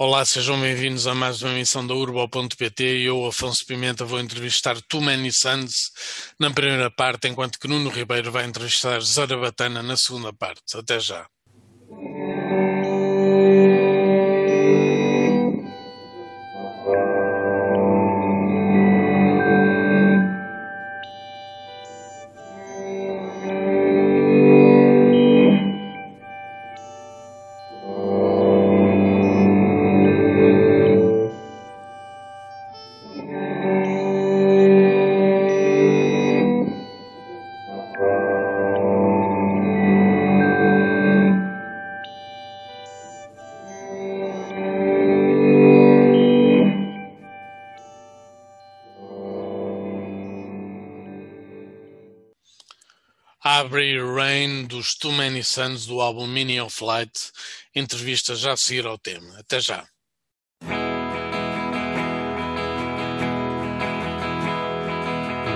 Olá, sejam bem-vindos a mais uma emissão da Urbo.pt. Eu, Afonso Pimenta, vou entrevistar Too Many Sons na primeira parte, enquanto que Nuno Ribeiro vai entrevistar Zarabatana na segunda parte. Até já. Suns do álbum Mini of Light. Entrevista já a seguir ao tema. Até já.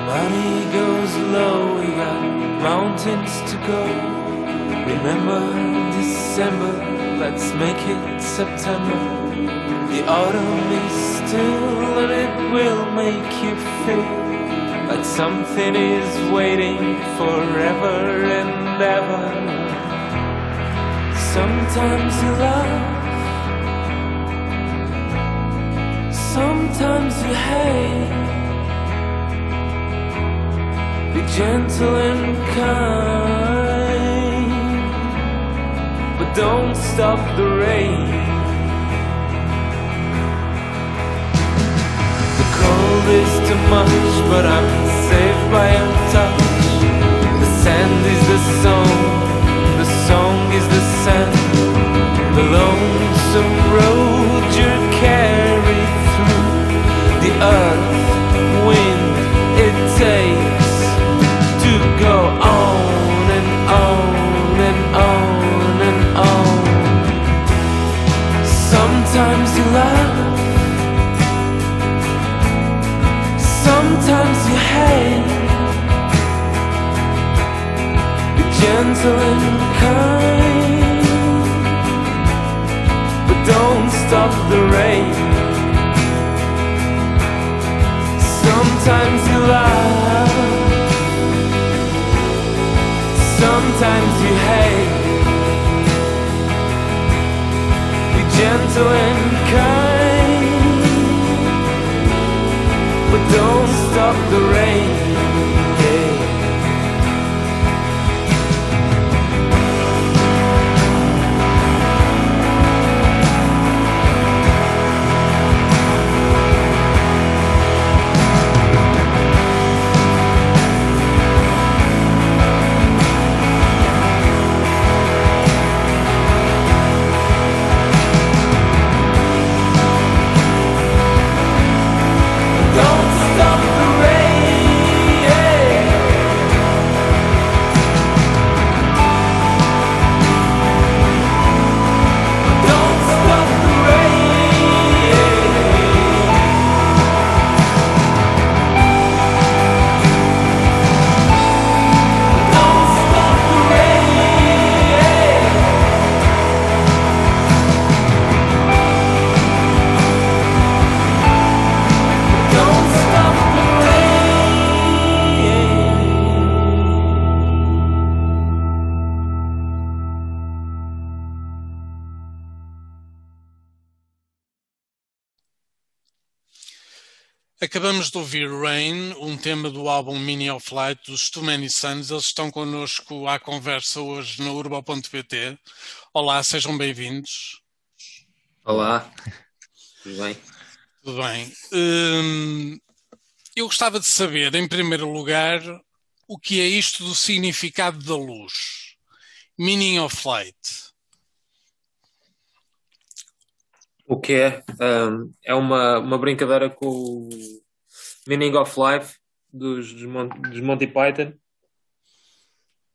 Money goes low, we got mountains to go. Remember December, let's make it September. The autumn is still and it will make you feel like something is waiting forever and ever. Sometimes you love, sometimes you hate. Be gentle and kind, but don't stop the rain. The cold is too much, but I'm saved by your touch. The sand is the song, song is the sand. The lonesome road you're carried through. The earth, wind, it takes to go on and on and on and on. Sometimes you love. Sometimes you hate Be gentle and But don't stop the rain. Sometimes you Sometimes you hate. Be gentle and kind. But don't stop the rain. Acabamos de ouvir Rain, um tema do álbum Mini of Light dos Too Many Suns. Eles estão connosco à conversa hoje na Urbo.pt. Olá, sejam bem-vindos. Olá, tudo bem? Tudo bem. Hum, eu gostava de saber, em primeiro lugar, o que é isto do significado da luz. Meaning of light. O que é? Um, é uma, uma brincadeira com o Meaning of Life dos, dos, Mon- dos Monty Python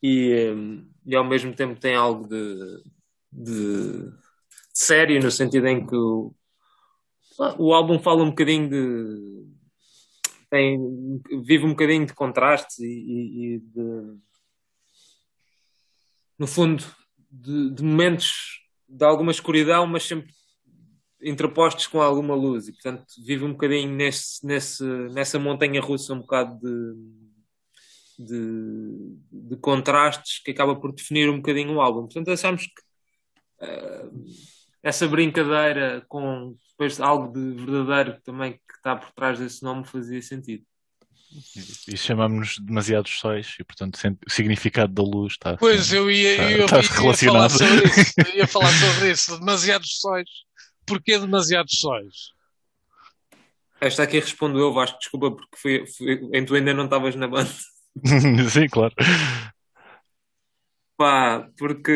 e, um, e ao mesmo tempo tem algo de, de sério no sentido em que o, o álbum fala um bocadinho de tem, vive um bocadinho de contrastes e, e- e de no fundo de, de momentos de alguma escuridão, mas sempre interpostos com alguma luz e portanto vive um bocadinho nesse, nesse, nessa montanha russa um bocado de, de, de, contrastes que acaba por definir um bocadinho o álbum. Portanto, achamos que uh, essa brincadeira com depois algo de verdadeiro também que está por trás desse nome fazia sentido. E chamamos demasiados sóis e, portanto, o significado da luz está. Pois, eu ia, está, eu, está ia, ia, falar sobre isso. ia falar sobre isso. Demasiados sóis. Porquê demasiados sóis? Esta aqui respondo eu, Vasco, desculpa, porque foi, foi, tu ainda não estavas na banda. Sim, claro. Pá, porque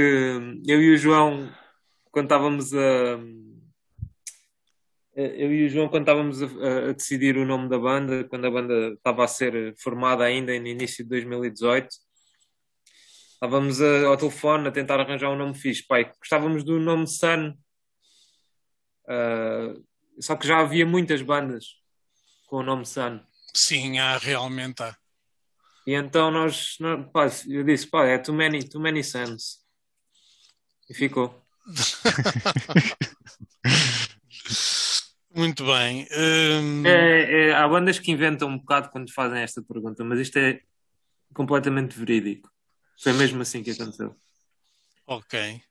eu e o João, quando estávamos a eu e o João, quando estávamos a, a, decidir o nome da banda, quando a banda estava a ser formada ainda no início de 2018, estávamos a, ao telefone a tentar arranjar um nome fixe. Pai, gostávamos do nome Sun, uh, só que já havia muitas bandas com o nome Sun. Sim, há, realmente há. E então nós, nós pá, eu disse, pá, é too many, too many suns. E ficou. Muito bem. Um... É, é, há bandas que inventam um bocado quando fazem esta pergunta, mas isto é completamente verídico. Foi mesmo assim que aconteceu. Ok.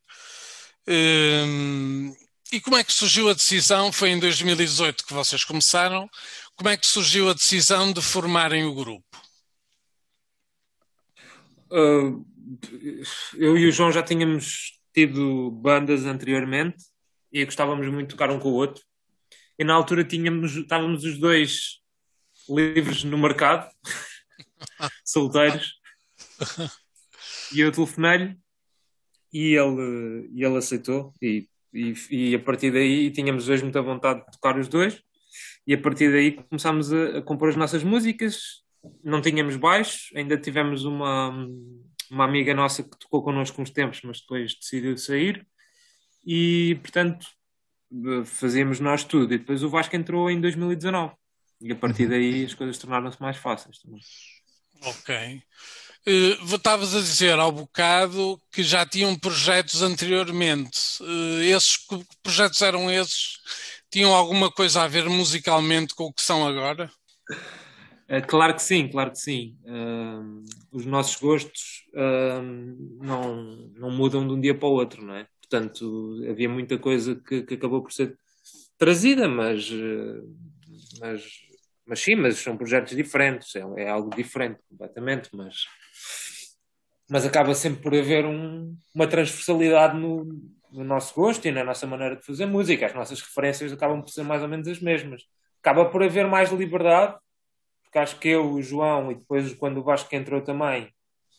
Um... E como é que surgiu a decisão? Foi em 2018 que vocês começaram. Como é que surgiu a decisão de formarem o grupo? Uh, eu e o João já tínhamos tido bandas anteriormente e gostávamos muito de tocar um com o outro e na altura tínhamos, estávamos os dois livres no mercado, solteiros, e eu telefonei-lhe e ele, e ele aceitou e, e, e, a partir daí tínhamos hoje muita vontade de tocar os dois e a partir daí começámos a, a compor as nossas músicas não tínhamos baixo, ainda tivemos uma, uma amiga nossa que tocou connosco uns tempos, mas depois decidiu sair e portanto fazíamos nós tudo. E depois o Vasco entrou em 2019. E a partir uhum. daí as coisas tornaram-se mais fáceis também. Ok. Uh, Estavas a dizer ao bocado que já tinham projetos anteriormente. Uh, esses projetos eram esses? Tinham alguma coisa a ver musicalmente com o que são agora? Uh, claro que sim, claro que sim. Uh, os nossos gostos uh, não, não mudam de um dia para o outro, não é? Portanto, havia muita coisa que, que acabou por ser trazida, mas, eh, mas, mas sim, mas são projetos diferentes, é, é algo diferente completamente, mas, mas acaba sempre por haver um, uma transversalidade no, no nosso gosto e na nossa maneira de fazer música. As nossas referências acabam por ser mais ou menos as mesmas. Acaba por haver mais liberdade, porque acho que eu, o João, e depois quando o Vasco entrou também,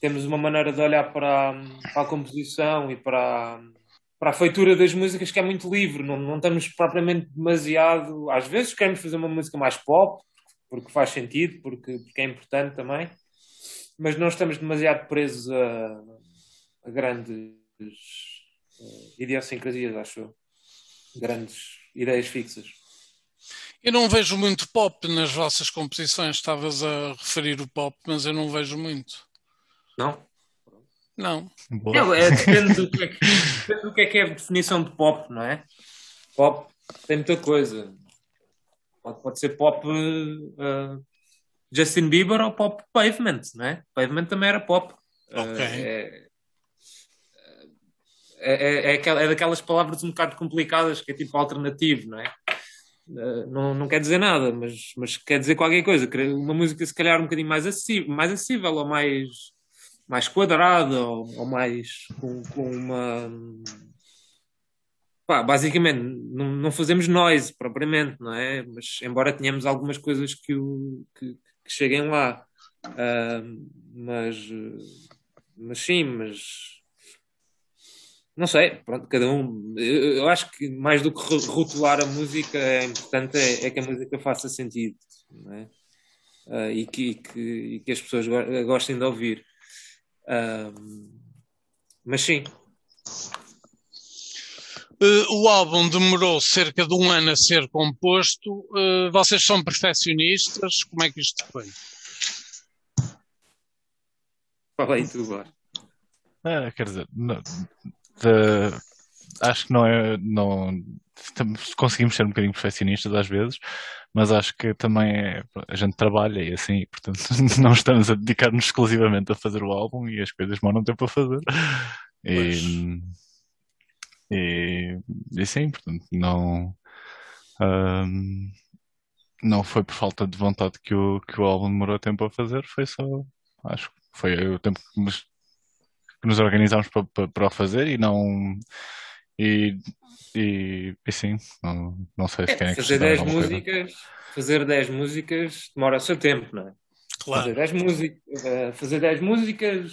temos uma maneira de olhar para, para a composição e para, para a feitura das músicas que é muito livre, não, não estamos propriamente demasiado. Às vezes queremos fazer uma música mais pop, porque faz sentido, porque, porque é importante também, mas não estamos demasiado presos a, a grandes uh, idiosincrasias, acho eu. Grandes ideias fixas. Eu não vejo muito pop nas vossas composições. Estavas a referir o pop, mas eu não vejo muito. Não? Não. É, depende, do que é que, depende do que é que é a definição de pop, não é? Pop tem muita coisa. Pode, pode ser pop uh, Justin Bieber ou pop Pavement, não é? Pavement também era pop. Ok. Uh, é, é, é, é, daquelas palavras um bocado complicadas que é tipo alternativo, não é? Uh, não, não quer dizer nada, mas, mas quer dizer qualquer coisa. Uma música se calhar um bocadinho mais acessível, mais acessível ou mais mais quadrada ou, ou mais com, com uma. Pá, basicamente, não, não fazemos noise propriamente, não é? Mas embora tenhamos algumas coisas que, o, que, que cheguem lá. Uh, mas, mas sim, mas não sei, pronto, cada um. Eu, eu, acho que mais do que rotular a música, é importante é, é que a música faça sentido, é? Uh, e, que, e, que, e, que, as pessoas gostem de ouvir mas sim. Uh, o álbum demorou cerca de um ano a ser composto. Uh, vocês são perfeccionistas? Como é que isto foi? Fala aí tu, ah, Quer dizer, não, de, acho que não é. Não, conseguimos ser um bocadinho perfeccionistas às vezes, mas acho que também é, a gente trabalha e assim, portanto, não estamos a dedicar-nos exclusivamente a fazer o álbum e as coisas demoram tempo a fazer. E, e, e sim, portanto, não. Um, não foi por falta de vontade que o, que o álbum demorou tempo a fazer, foi só, acho que foi o tempo que nos, que nos organizámos para, para, para o fazer e não. E, e, e sim, não, não sei se É, querem fazer acrescentar 10 alguma coisa. músicas, fazer 10 músicas demora o seu tempo, não é? Claro. Fazer 10 músicas, eh, fazer 10 músicas,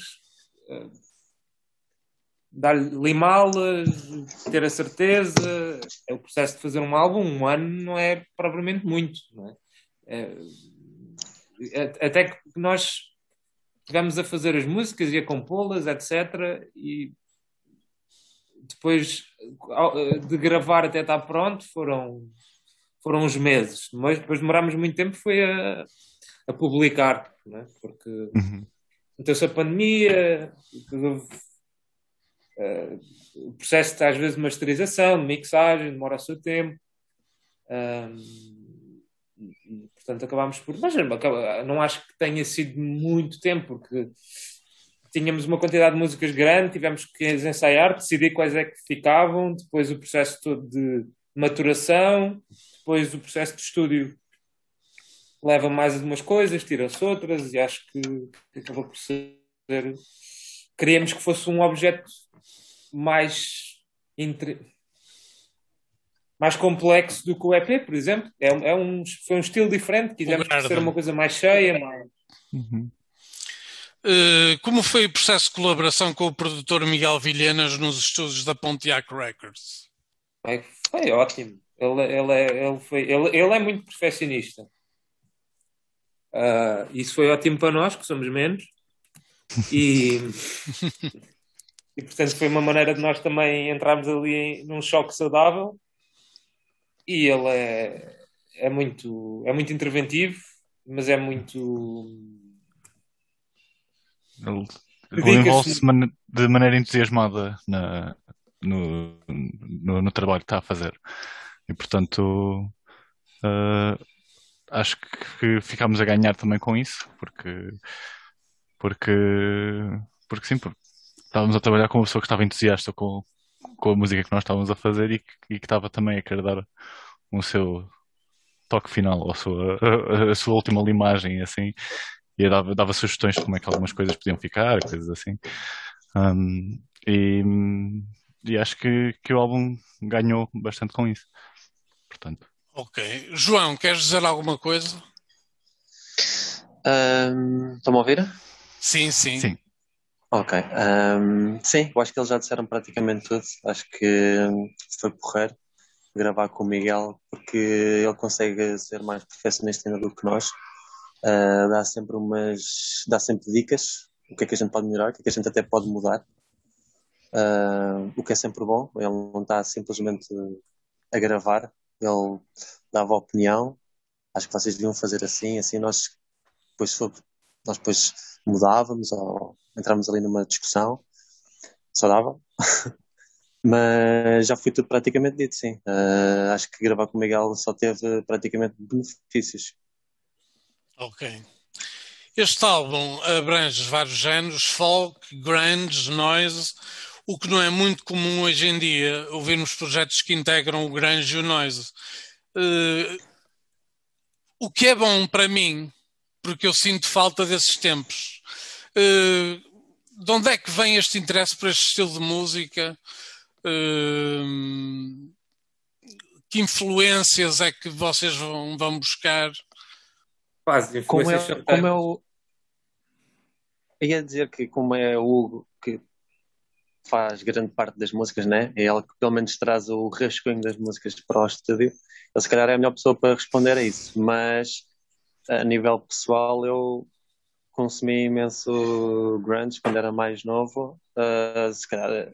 eh, dar limá-las, ter a certeza, é o processo de fazer um álbum, um ano não é propriamente muito, não é? É, até que nós tivemos a fazer as músicas e a compô-las, etc. E depois de gravar até estar pronto foram, foram uns meses. Mas depois demorámos muito tempo foi a, a publicar, é? porque Uhum. meteu-se a pandemia, eh, o processo às vezes de masterização, de mixagem, demora o seu tempo. E, portanto, acabámos por. Mas acaba- não acho que tenha sido muito tempo, porque tínhamos uma quantidade de músicas grande, tivemos que ensaiar, decidir quais é que ficavam, depois o processo todo de maturação, depois o processo de estúdio leva mais algumas coisas, tira-se outras, e acho que, que acabou por ser. Queríamos que fosse um objeto mais. Entre... Mais complexo do que o EP, por exemplo. É, um- é um, foi um estilo diferente. Quisemos ser uma coisa mais cheia, mais, Uhum. Eh, como foi o processo de colaboração com o produtor Miguel Vilhenas nos estúdios da Pontiac Records? Foi, foi ótimo. Ele, ele, é, ele, foi, ele, ele é muito perfeccionista. Ah, isso foi ótimo para nós, que somos menos. E, e portanto foi uma maneira de nós também entrarmos ali em, num choque saudável. E ele é, é, muito, é muito interventivo, mas é muito. Ele, envolve-se man- de maneira entusiasmada na, no, no, no trabalho que está a fazer. E portanto, eh, acho que ficámos a ganhar também com isso, porque, porque, porque sim, porque estávamos a trabalhar com uma pessoa que estava entusiasta com, com a música que nós estávamos a fazer e que, e que estava também a querer dar o seu toque final, a sua, a, a sua última limagem, assim, e dava, dava sugestões de como é que algumas coisas podiam ficar, coisas assim. Um, e, e acho que, que o álbum ganhou bastante com isso. Portanto, Ok. João, queres dizer alguma coisa? Ahm, Estão-me a ouvir? Sim, sim. sim. Ok. ahm, sim, eu acho que eles já disseram praticamente tudo. Acho que hum, foi porreiro gravar com o Miguel, porque ele consegue ser mais perfeccionista ainda do que nós. Ah, dá sempre umas, dá sempre dicas, o que é que a gente pode melhorar, o que é que a gente até pode mudar. Ah, o que é sempre bom. Ele não está simplesmente a gravar, ele dava opinião. Acho que vocês deviam fazer assim, assim nós depois nós depois mudávamos ou entrávamos ali numa discussão saudável. Mas já foi tudo praticamente dito, sim. Ah, acho que gravar com o Miguel só teve praticamente benefícios. Ok. Este álbum abrange vários géneros, folk, grunge, noise, o que não é muito comum hoje em dia, ouvirmos projetos que integram o grunge e o noise. Eh, o que é bom para mim, porque eu sinto falta desses tempos. Eh, de onde é que vem este interesse por este estilo de música? Eh, que influências é que vocês vão, vão buscar? Quase, Como é, como é o. Eu ia dizer que, como é o Hugo que faz grande parte das músicas, né? É ele que pelo menos traz o rascunho das músicas para o estúdio. Ele, se calhar, é a melhor pessoa para responder a isso. Mas, a nível pessoal, eu consumi imenso grunge quando era mais novo. Ah, se calhar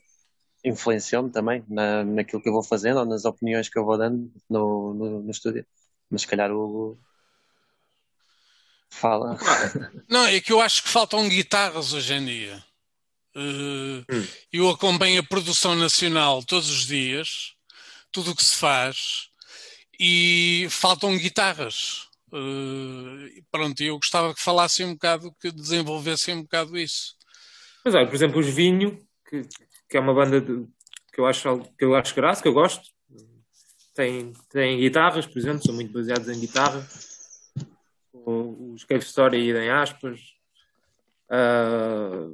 influenciou-me também na, naquilo que eu vou fazendo ou nas opiniões que eu vou dando no, no, no estúdio. Mas, se calhar, o Hugo fala. Não, é que eu acho que faltam guitarras hoje em dia. Uh, Hum. Eu acompanho a produção nacional todos os dias, tudo o que se faz, e faltam guitarras. Uh, pronto, eu gostava que falassem um bocado, que desenvolvessem um bocado isso. Mas olha, por exemplo, os Vinho, que, que é uma banda de- que, eu acho, que eu acho graça, que eu gosto. Tem, tem guitarras, por exemplo, são muito baseados em guitarra. O- Os Cave Story em aspas. Ah,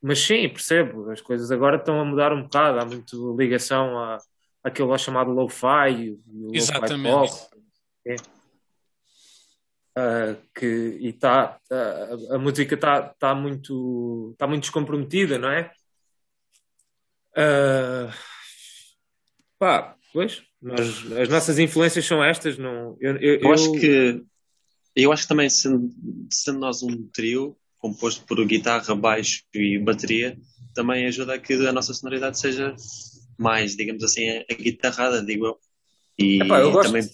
mas sim, percebo, as coisas agora estão a mudar um bocado. Há muito ligação a, àquilo lá chamado lo-fi, e o lo-fi pop. É. Ah, que e tá, a, a música está tá muito tá muito descomprometida, não é? Ah, pá, pois, nós, as nossas influências são estas, não? Eu, eu, Eu acho eu- que eu acho que também sendo, sendo nós um trio composto por guitarra, baixo e bateria, também ajuda a que a nossa sonoridade seja mais, digamos assim, aguitarrada, digo eu. E Epá, eu gosto- também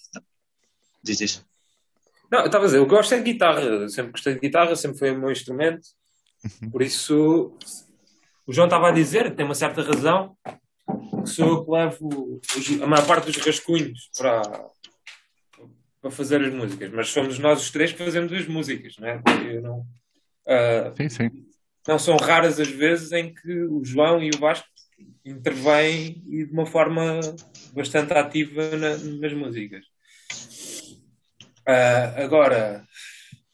diz isso. Não, eu estava a dizer, eu gosto é de guitarra, sempre gostei de guitarra, sempre foi o meu instrumento, por isso o João estava a dizer, tem uma certa razão, que sou eu que levo os- a maior parte dos rascunhos para, para fazer as músicas, mas somos nós os três que fazemos as músicas, não é? Eu não, ah, Sim, sim. não são raras as vezes em que o João e o Vasco intervêm e de uma forma bastante ativa na- nas músicas. Ah, agora,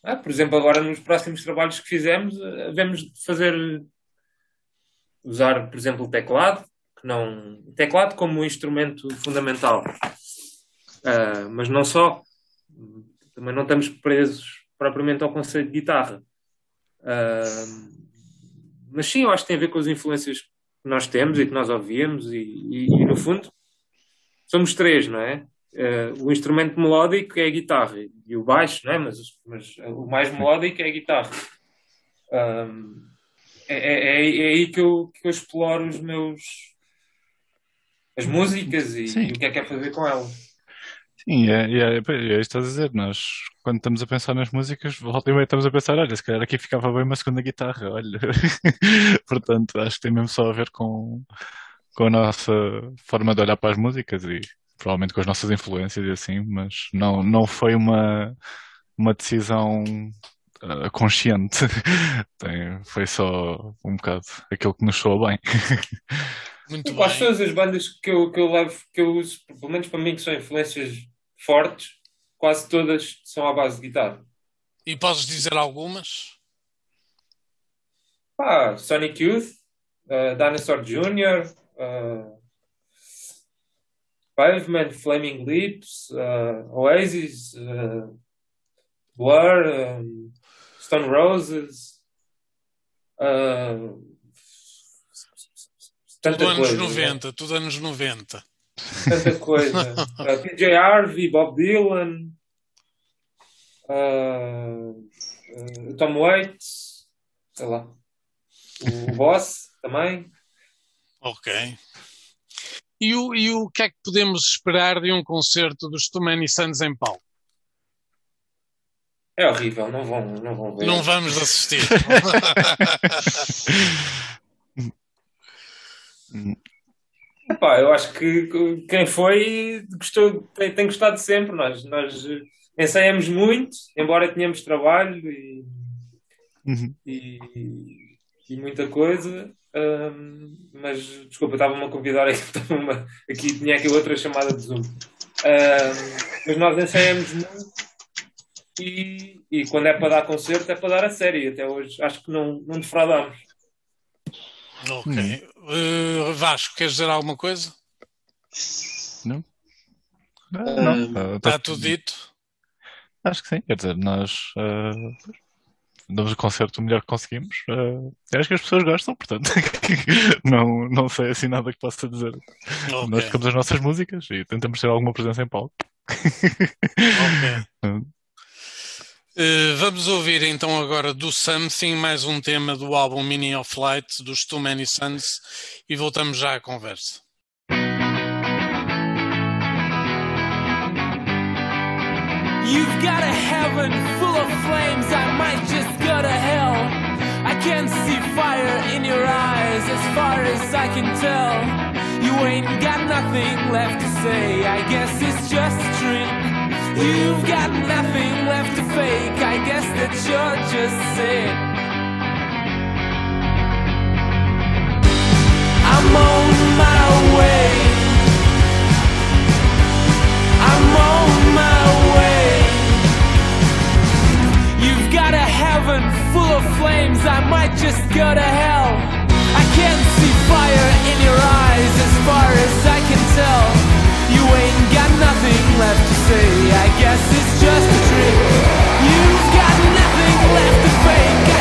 ah, por exemplo, agora nos próximos trabalhos que fizemos, ah, havemos de fazer usar, por exemplo, o teclado, que não teclado como um instrumento fundamental. Ah, mas não só. Também não estamos presos propriamente ao conceito de guitarra. Ah, mas sim, eu acho que tem a ver com as influências que nós temos e que nós ouvimos, e, e- e, no fundo somos três, não é? Eh, o instrumento melódico é a guitarra e o baixo, não é? Mas, mas o mais melódico é a guitarra. Ahm, é, é, é- é aí que eu, que eu exploro os meus as músicas e, e o que é que é fazer com elas. Sim, é, é, é, estás a dizer. Nós, quando estamos a pensar nas músicas, volta e meia estamos a pensar, olha, se calhar aqui ficava bem uma segunda guitarra, olha. Portanto, acho que tem mesmo só a ver com, com a nossa forma de olhar para as músicas e provavelmente com as nossas influências e assim, mas não, não foi uma, uma decisão ah, consciente. Tem, foi só um bocado aquilo que nos soa bem. Muito Quase bem. todas as bandas que eu, que eu levo, que eu uso, pelo menos para mim, que são influências fortes, quase todas são à base de guitarra. E podes dizer algumas? Pá, Sonic Youth, uh, Dinosaur Jr., uh, Pavement, Flaming Lips, uh, Oasis, uh, Blur, um, Stone Roses, uh, tanta Tudo anos coisa. né? 90, tudo anos 90. Tanta coisa. Uh, PJ Harvey, Bob Dylan, uh, uh, Tom Waits, sei lá. O Boss também. Ok. E o, e o que é que podemos esperar de um concerto dos Too Many Sons em palco? É horrível, não vão, não vão ver. Não vamos assistir. Epá, eu acho que quem foi gostou, tem, tem gostado sempre. Nós, nós ensaiamos muito, embora tenhamos trabalho e, Uhum. e, e muita coisa. Ahm, mas desculpa, estava-me a convidar aqui, estava-me a- aqui tinha aqui outra chamada de Zoom. Ahm, mas nós ensaiamos muito e, e quando é para dar concerto é para dar a sério. E Até hoje acho que não, não defraudamos. ok. Uh, Vasco, queres dizer alguma coisa? Não? Não, tá- Está tá- tudo dito? Acho que sim, quer dizer, nós ah, damos o concerto o melhor que conseguimos. ah, acho que as pessoas gostam, portanto, não, não sei assim nada que possa dizer. Nós Ok. tocamos as nossas músicas e tentamos ter alguma presença em palco. ok. Uh, vamos ouvir então agora do Something, mais um tema do álbum Meaning of Light dos Too Many Sons e voltamos já à conversa. You've got a heaven full of flames, I might just go to hell. I can't see fire in your eyes as far as I can tell. You ain't got nothing left to say, I guess it's just a trick. You've got nothing left to fake, I guess that you're just sick. I'm on heaven full of flames, I might just go to hell. I can't see fire in your eyes as far as I can tell. You ain't got nothing left to say, I guess it's just a trick. You've got nothing left to fake,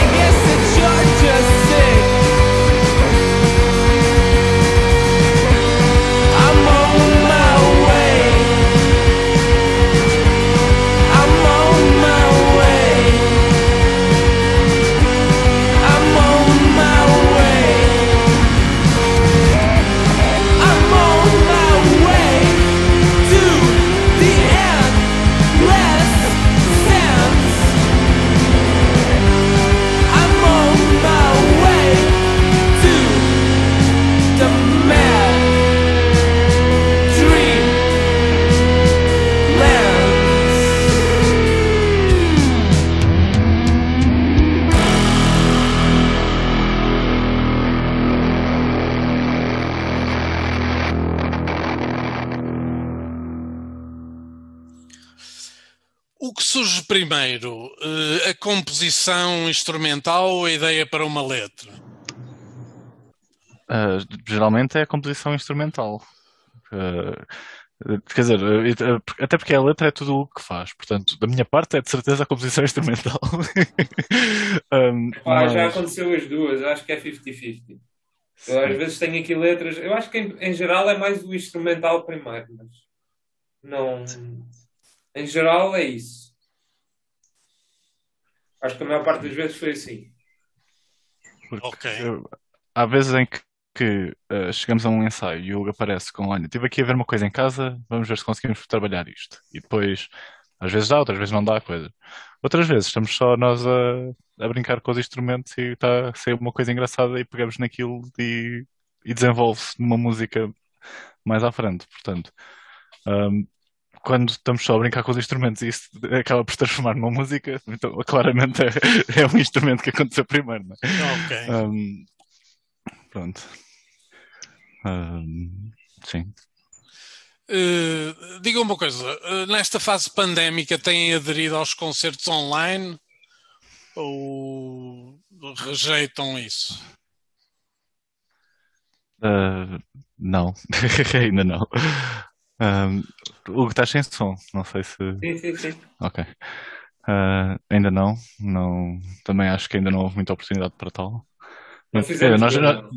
surge primeiro? Eh, a composição instrumental ou a ideia para uma letra? Uh, geralmente é a composição instrumental. Uh, quer dizer, uh, até porque a letra é tudo o que faz. Portanto, da minha parte é de certeza a composição instrumental. Um, já mas- aconteceu as duas, acho que é 50-50. Eu às vezes tenho aqui letras, eu acho que em, em geral é mais o instrumental primeiro, mas não. Em geral é isso. Acho que a maior parte das vezes foi assim. Porque Ok. há vezes em que, que, uh, chegamos a um ensaio e o Hugo aparece com: Olha, estive aqui a ver uma coisa em casa, vamos ver se conseguimos trabalhar isto. E depois, às vezes dá, outras vezes não dá a coisa. Outras vezes estamos só nós a, a brincar com os instrumentos e está a sair uma coisa engraçada e pegamos naquilo e, e desenvolve-se numa música mais à frente. Portanto, um, quando estamos só a brincar com os instrumentos e isso acaba por se transformar numa música, então claramente é, é um instrumento que aconteceu primeiro, não é? Ok. Um, pronto. Um, sim. Eh, diga uma coisa, eh, nesta fase pandémica têm aderido aos concertos online ou rejeitam isso? Uh, não, ainda não. Um, Hugo, estás sem som? Não sei se. Sim, sim, sim. Ok. Uh, ainda não, não. Também acho que ainda não houve muita oportunidade para tal. Não Mas, fizemos é, nós, já,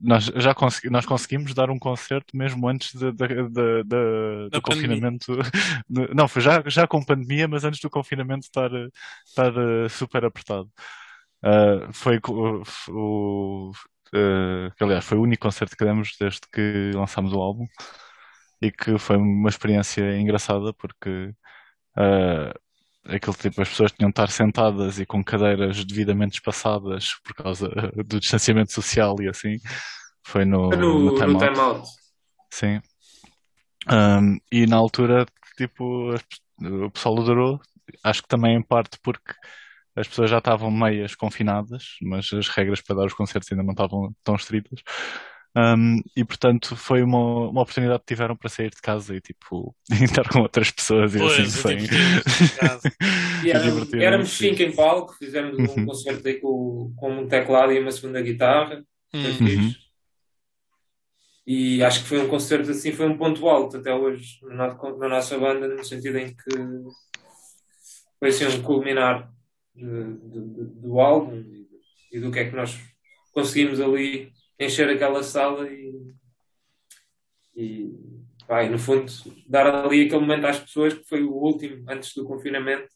nós já consegui- nós conseguimos dar um concerto mesmo antes de- de- de- de- Da do confinamento. Não, foi já, já com pandemia, mas antes do confinamento estar, estar uh, super apertado. Uh, foi o, uh, que, aliás, foi o único concerto que demos desde que lançámos o álbum e que foi uma experiência engraçada porque uh, aquele tipo, as pessoas tinham de estar sentadas e com cadeiras devidamente espaçadas por causa do distanciamento social e assim. Foi no, Foi no, no no Time Out. time out. Sim. Um, e na altura, tipo, o pessoal adorou. Acho que também em parte porque as pessoas já estavam meias confinadas, mas as regras para dar os concertos ainda não estavam tão estritas. Um, e portanto foi uma, uma oportunidade que tiveram para sair de casa e tipo estar com outras pessoas e Pois, assim sem. E éramos, éramos cinco em palco, fizemos um Uhum. concerto aí com, com um teclado e uma segunda guitarra. Hum. fixe. Uhum. E acho que foi um concerto assim, foi um ponto alto até hoje na, na nossa banda, no sentido em que foi assim um culminar de- de- de- do álbum e do que é que nós conseguimos ali encher aquela sala e, e, pá, e, no fundo dar ali aquele momento às pessoas que foi o último antes do confinamento.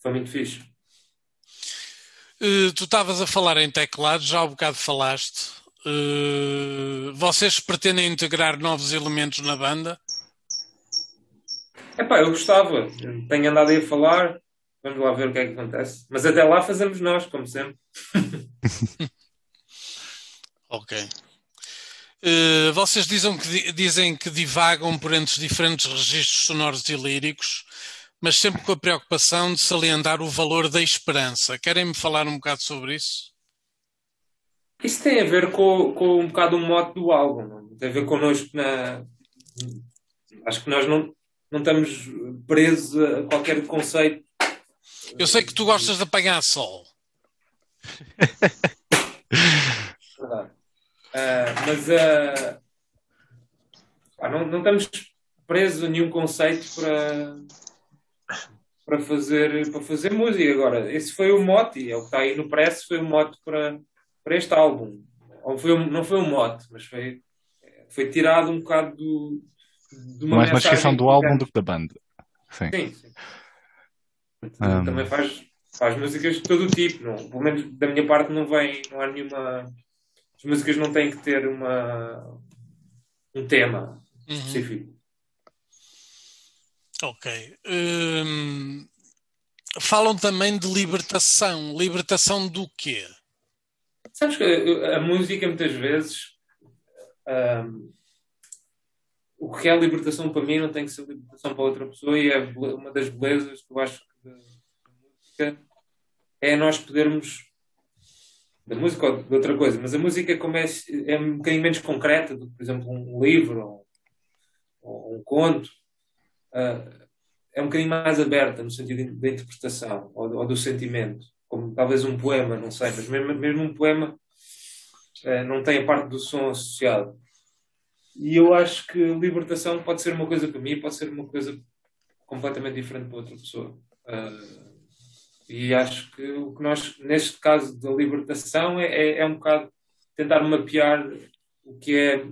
Foi muito fixe. Eh, tu estavas a falar em teclado, já há um bocado falaste. Eh, vocês pretendem integrar novos elementos na banda? Epá, eu gostava. Tenho andado aí a falar. Vamos lá ver o que é que acontece. Mas até lá fazemos nós, como sempre. Ok. Uh, vocês dizem que, dizem que divagam por entre diferentes registros sonoros e líricos, mas sempre com a preocupação de salientar o valor da esperança. Querem-me falar um bocado sobre isso? Isso tem a ver com, com um bocado o mote do álbum, não? tem a ver connosco na. Acho que nós não, não estamos presos a qualquer conceito. Eu sei que tu gostas de apanhar sol. Uh, mas uh, não, não estamos presos a nenhum conceito para, para, fazer, para fazer música. Agora, esse foi o mote, é o que está aí no press, foi o mote para, para este álbum. Ou foi, não foi um mote, mas foi, foi tirado um bocado do, de uma Mais uma descrição do álbum do que da banda. Sim. sim, sim. Um... Também faz, faz músicas de todo o tipo. Não, pelo menos da minha parte não vem, não há nenhuma as músicas não têm que ter uma, um tema uhum. específico. Ok. Hum, falam também de libertação. Libertação do quê? Sabes que a, música muitas vezes um, o que é libertação para mim não tem que ser libertação para outra pessoa e é uma das belezas que eu acho que da música é nós podermos da música ou de outra coisa, mas a música como é, é um bocadinho menos concreta do que, por exemplo, um livro ou, um conto. Uh, é um bocadinho mais aberta no sentido da interpretação ou, ou, do sentimento, como talvez um poema, não sei, mas mesmo, mesmo um poema uh, não tem a parte do som associado. E eu acho que libertação pode ser uma coisa para mim, pode ser uma coisa completamente diferente para outra pessoa. Uh, e acho que o que nós, neste caso da libertação, é, é, é um bocado tentar mapear o que é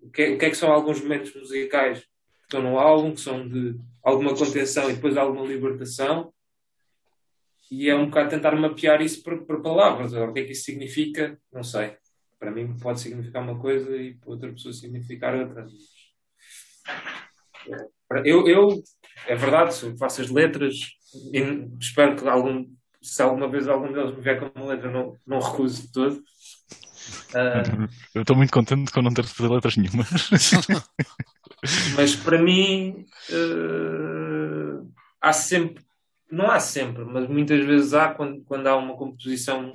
o que é, o que, é que são alguns momentos musicais que estão no álbum, que são de alguma contenção e depois alguma libertação. E é um bocado tentar mapear isso por, por palavras. O que é que isso significa? Não sei. Para mim pode significar uma coisa e para outra pessoa significar outra. Eu, eu é verdade, faço as letras e espero que algum, se alguma vez algum deles me vier com uma letra, não, não recuso de todo. Uh, eu estou muito contente com não ter fazer letras nenhumas. mas para mim uh, há sempre, não há sempre, mas muitas vezes há quando, quando há uma composição,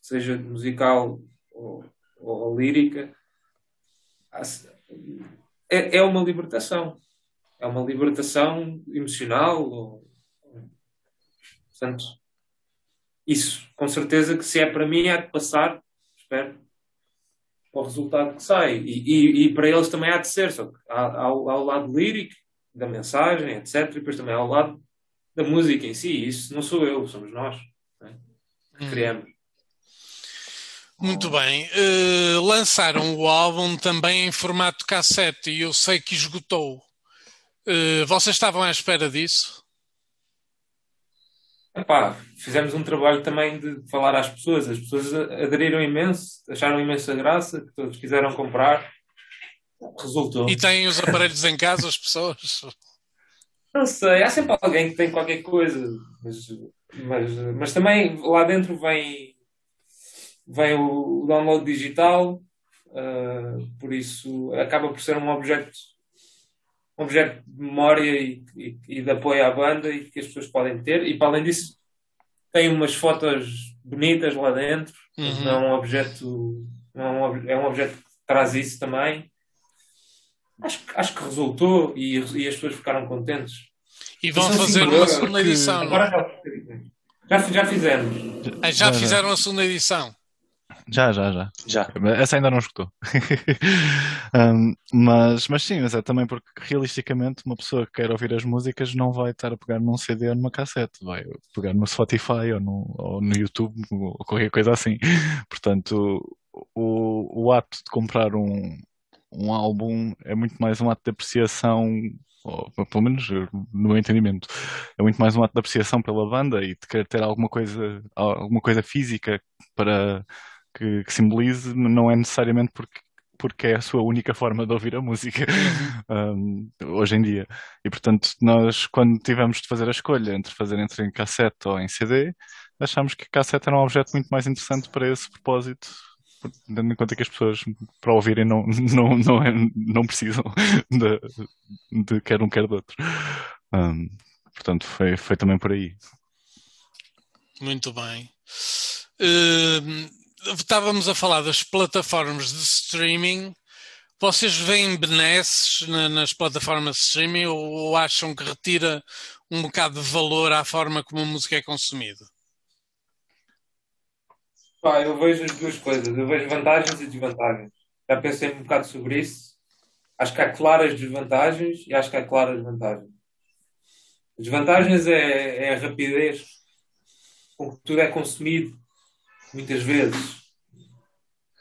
seja musical ou, ou, ou lírica, há, é, é uma libertação é uma libertação emocional. Portanto, isso, com certeza que se é para mim, há de passar, espero, para o resultado que sai. E, e, e para eles também há de ser, só que há, há, há o lado lírico, da mensagem, etc. E depois também há o lado da música em si. Isso não sou eu, somos nós né? que hum. criamos. Muito bem. Uh, lançaram o álbum também em formato cassete e eu sei que esgotou. Uh, vocês estavam à espera disso? Epá, fizemos um trabalho também de falar às pessoas. As pessoas aderiram imenso, acharam imensa graça, que todos quiseram comprar. Resultou. E têm os aparelhos em casa, as pessoas? Não sei, há sempre alguém que tem qualquer coisa, mas, mas, mas também lá dentro vem, vem o download digital, uh, por isso acaba por ser um objeto um objeto de memória e, e, e, de apoio à banda e que as pessoas podem ter. E para além disso, tem umas fotos bonitas lá dentro. Uhum. Não é um objeto, não é, um, é um objeto que traz isso também. Acho, acho que resultou e, e as pessoas ficaram contentes. E vão fazer uma segunda edição. Agora já, já, já fizemos. Já fizeram a segunda edição. Já, já, já. Já. Essa ainda não escutou. um, mas, mas sim, mas é também porque realisticamente uma pessoa que quer ouvir as músicas não vai estar a pegar num CD ou numa cassete, vai pegar no Spotify ou no, ou no YouTube ou qualquer coisa assim. Portanto, o, o ato de comprar um, um álbum é muito mais um ato de apreciação ou, pelo menos no meu entendimento, é muito mais um ato de apreciação pela banda e de querer ter alguma coisa, alguma coisa física para que, que simbolize, não é necessariamente porque porque é a sua única forma de ouvir a música um, hoje em dia. E portanto, nós, quando tivemos de fazer a escolha entre fazer entre em cassete ou em CD, achámos que cassete era um objeto muito mais interessante para esse propósito, tendo em conta que as pessoas, para ouvirem, não, não, não, é, não precisam de, de quer um, quer do outro. Um, portanto, foi, foi também por aí. Muito bem. Uh, estávamos a falar das plataformas de streaming. Vocês veem benesses na, nas plataformas de streaming ou, acham que retira um bocado de valor à forma como a música é consumida? Eu vejo as duas coisas. Eu vejo vantagens e desvantagens. Já pensei um bocado sobre isso. Acho que há claras desvantagens e acho que há claras vantagens. Desvantagens é, é a rapidez com que tudo é consumido, muitas vezes.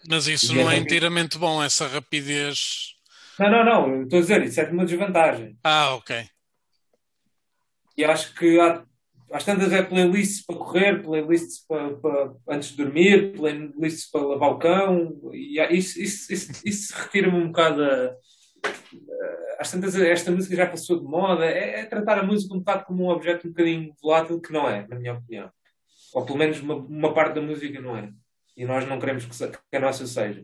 Mas isso não é, é inteiramente bom, essa rapidez. Não, não, não. Estou a dizer, isso é uma desvantagem. Ah, ok. E acho que há às tantas é playlists para correr, playlists para, para, antes de dormir, playlists para lavar o cão, e isso, isso, isso, isso retira-me um bocado a, às tantas esta música já passou de moda, é, é, tratar a música um bocado como um objeto um bocadinho volátil que não é, na minha opinião. Ou pelo menos uma, uma parte da música não é. E nós não queremos que, que a nossa seja.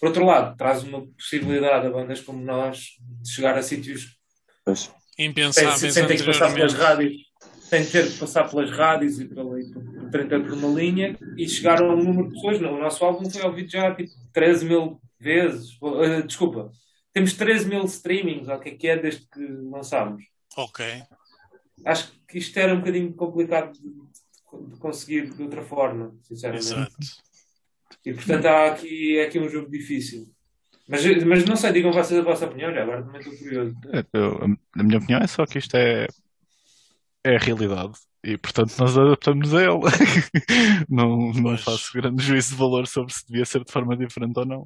Por outro lado, traz uma possibilidade a bandas como nós de chegar a sítios impensáveis sem, sem ter que passar pelas rádios sem ter que passar pelas rádios e por, ali, por, por uma linha e chegar a um número de pessoas. Não, o nosso álbum foi ouvido já tipo 13 mil vezes. Uh, desculpa, temos 13 mil streamings, ou o que é que é, desde que lançámos. Ok. Acho que isto era um bocadinho complicado de, de conseguir de outra forma, sinceramente. Exato. E portanto há aqui, é aqui um jogo difícil. Mas, mas não sei, digam vocês a vossa opinião, já agora também estou curioso. É, eu, a minha opinião é só que isto é é a realidade. E portanto nós adaptamos a ela. não, não faço grande juízo de valor sobre se devia ser de forma diferente ou não.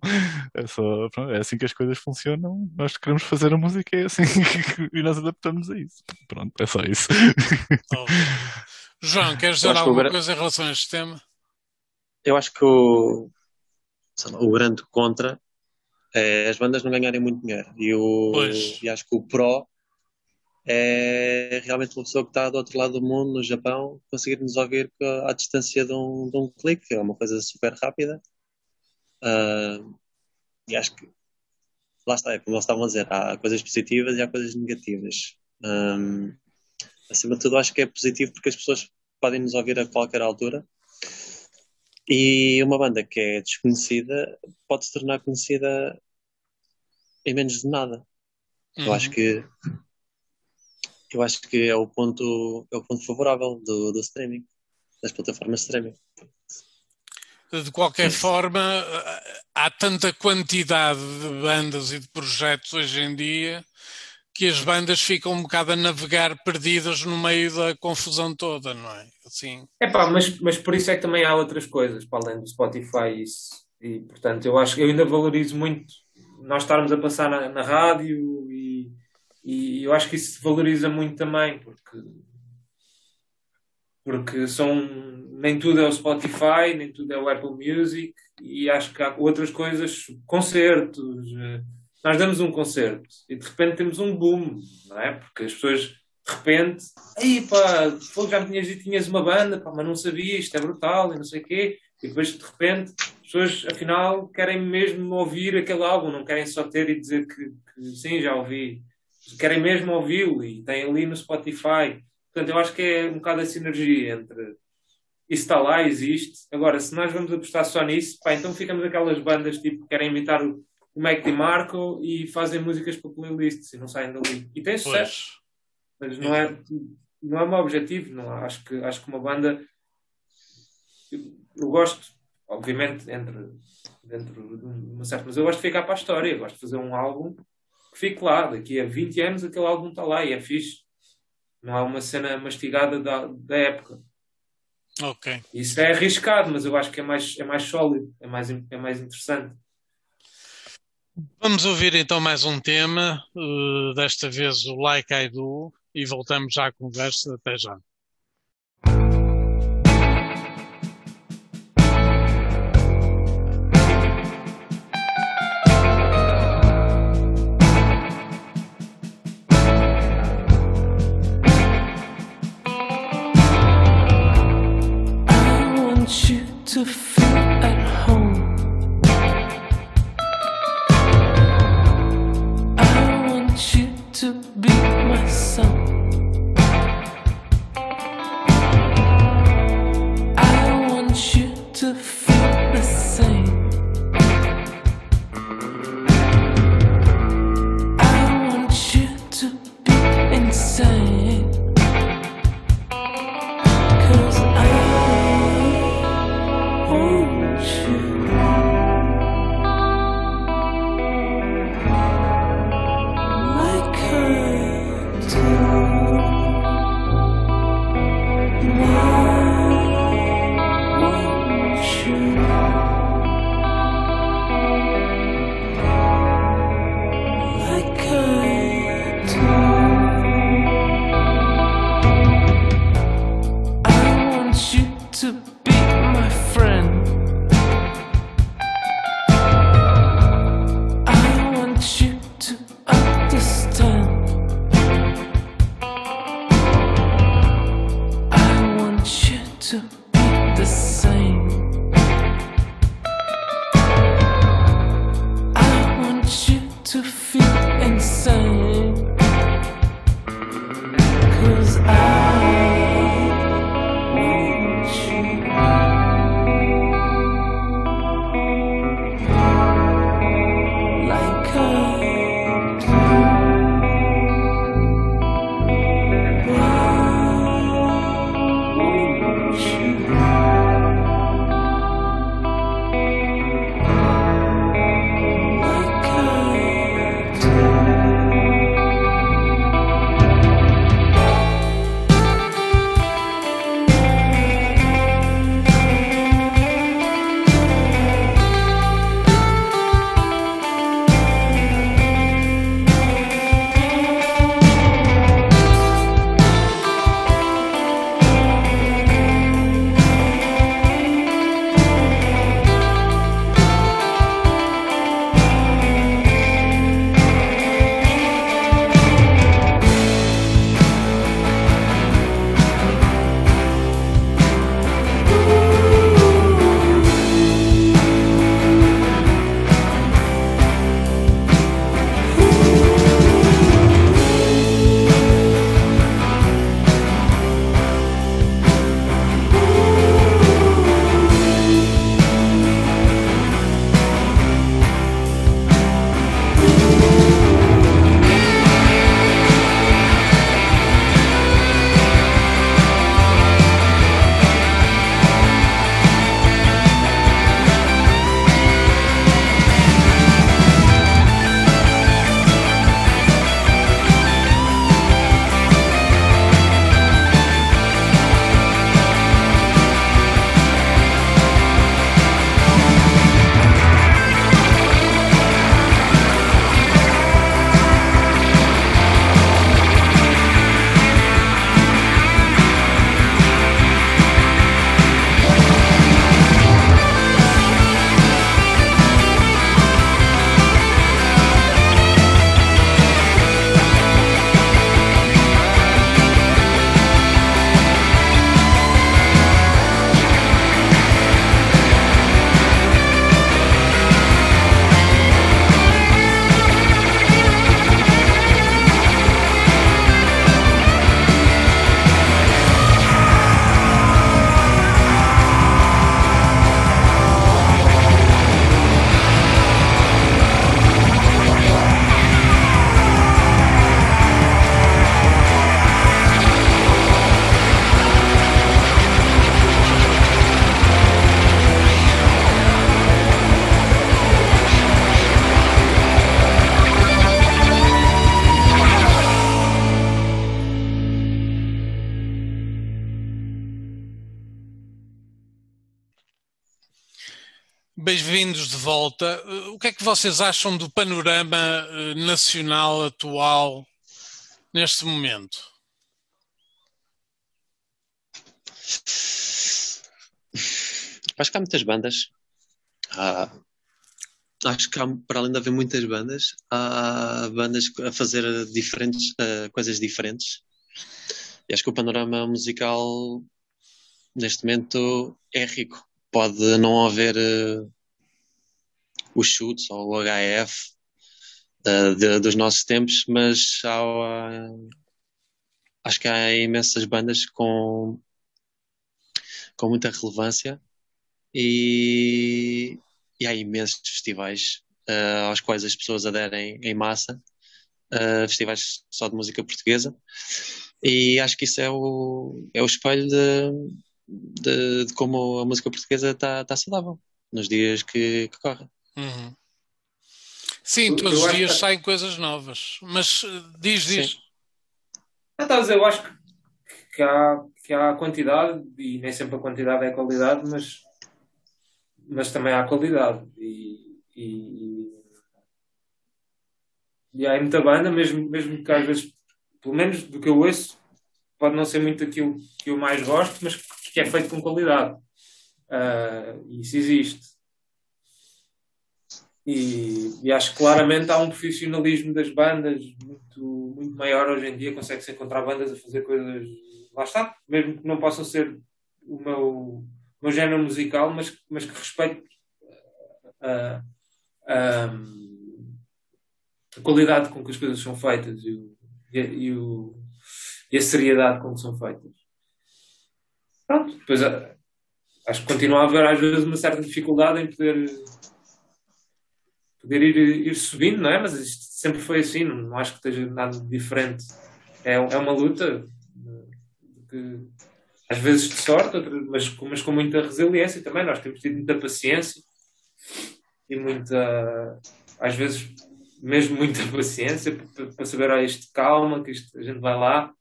É só é assim que as coisas funcionam. Nós queremos fazer a música é assim e nós adaptamos a isso. Pronto, é só isso. Oh. João, queres dizer alguma coisa em relação a este tema? Eu acho que o, o grande contra é as bandas não ganharem muito dinheiro. E, o, e acho que o pró é realmente uma pessoa que está do outro lado do mundo, no Japão, conseguir nos ouvir à distância de um, de um clique, é uma coisa super rápida. Uh, e acho que lá está, é como eles estavam a dizer, há coisas positivas e há coisas negativas. Um, acima de tudo, acho que é positivo porque as pessoas podem nos ouvir a qualquer altura. E uma banda que é desconhecida pode se tornar conhecida em menos de nada. Uhum. Eu acho que eu acho que é o ponto, é o ponto favorável do, do streaming, das plataformas de streaming. De qualquer forma, há tanta quantidade de bandas e de projetos hoje em dia que as bandas ficam um bocado a navegar perdidas no meio da confusão toda, não é? Assim. É pá, mas, mas por isso é que também há outras coisas, para além do Spotify isso. E, portanto, eu acho que eu ainda valorizo muito nós estarmos a passar na, na rádio e e eu acho que isso valoriza muito também, porque, porque são, nem tudo é o Spotify, nem tudo é o Apple Music, e acho que há outras coisas, concertos. Nós damos um concerto e de repente temos um boom, não é? Porque as pessoas de repente, aí pá, já me tinhas dito tinhas uma banda, pá, mas não sabia, isto é brutal e não sei o quê. E depois de repente as pessoas afinal querem mesmo ouvir aquele álbum, não querem só ter e dizer que, que sim, já ouvi querem mesmo ouvi-lo e têm ali no Spotify. Portanto, eu acho que é um bocado a sinergia entre isso está lá, existe. Agora, se nós vamos apostar só nisso, pá, então ficamos aquelas bandas tipo que querem imitar o, o Mac DiMarco e fazem músicas para playlists e não saem dali. E tem sucesso. Mas não é, não é o meu objetivo. Não, acho, que, acho que uma banda. Eu, eu gosto, obviamente, entre, dentro de uma certa. Mas eu gosto de ficar para a história. Eu gosto de fazer um álbum que fique lá. Daqui a 20 anos aquele álbum está lá e é fixe. Não há uma cena mastigada da, da época. Ok. Isso é arriscado, mas eu acho que é mais, é mais sólido, é mais, é mais interessante. Vamos ouvir então mais um tema, uh, desta vez o Like I Do, e voltamos já à conversa. Até já. Volta. Eh, O que é que vocês acham do panorama eh, nacional atual neste momento? Acho que há muitas bandas. Acho que há, para além de haver muitas bandas, há bandas a fazer diferentes, eh, coisas diferentes. E acho que o panorama musical neste momento é rico. Pode não haver eh, os chutes ou o HF, da- de- dos nossos tempos, mas há, acho que há imensas bandas com, com muita relevância e, e há imensos festivais ah, aos quais as pessoas aderem em massa, ah, festivais só de música portuguesa, e acho que isso é o, é o espelho de, de, de como a música portuguesa está tá saudável nos dias que, que correm. Uhum. Sim, todos os dias que- saem coisas novas. Mas eh, diz, diz. Sim. Dizer, eu acho que, há, que há quantidade, e nem sempre a quantidade é qualidade, mas, mas também há qualidade. E, e, e há muita banda, mesmo, mesmo que às vezes, pelo menos do que eu ouço, pode não ser muito aquilo que eu mais gosto, mas que é feito com qualidade. E isso existe. E, e acho que claramente há um profissionalismo das bandas muito, muito maior hoje em dia. Consegue-se encontrar bandas a fazer coisas, lá está, mesmo que não possam ser o meu, o meu género musical, mas, mas que respeito a, a, a qualidade com que as coisas são feitas e, o, e, a, o- e a seriedade com que são feitas. Pronto, depois ah, acho que continua a haver às vezes uma certa dificuldade em poder poder ir, ir subindo, não é? Mas isto sempre foi assim, não, acho que esteja nada diferente. É, é uma luta eh, que às vezes de sorte, mas, com- mas com muita resiliência também. Nós temos tido muita paciência e muita, às vezes, mesmo muita paciência para, para saber, ah, isto calma, que isto, a gente vai lá.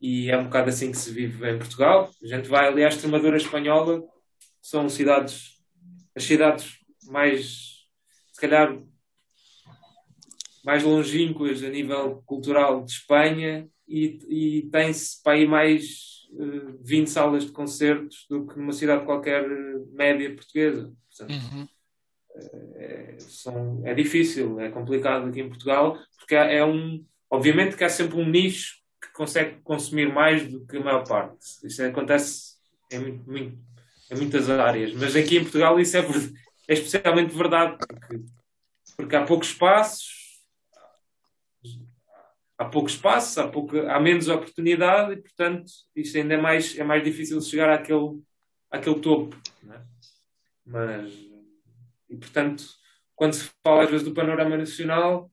E é um bocado assim que se vive em Portugal. A gente vai ali à Extremadura Espanhola, que são cidades, as cidades mais se calhar mais longínquas a nível cultural de Espanha e, e tem-se para aí mais eh, 20 salas de concertos do que numa cidade qualquer eh, média portuguesa. Portanto, Uhum. é, são- é difícil, é complicado aqui em Portugal, porque é um. Obviamente que há sempre um nicho que consegue consumir mais do que a maior parte. Isso acontece em, muito- em muitas áreas, mas aqui em Portugal isso é, ver- é especialmente verdade, porque, porque há poucos espaços, há pouco espaço, há, pouca, há menos oportunidade e, portanto, isto ainda é mais, é mais difícil chegar àquele, àquele topo. é? Mas, e, portanto, quando se fala às vezes do panorama nacional,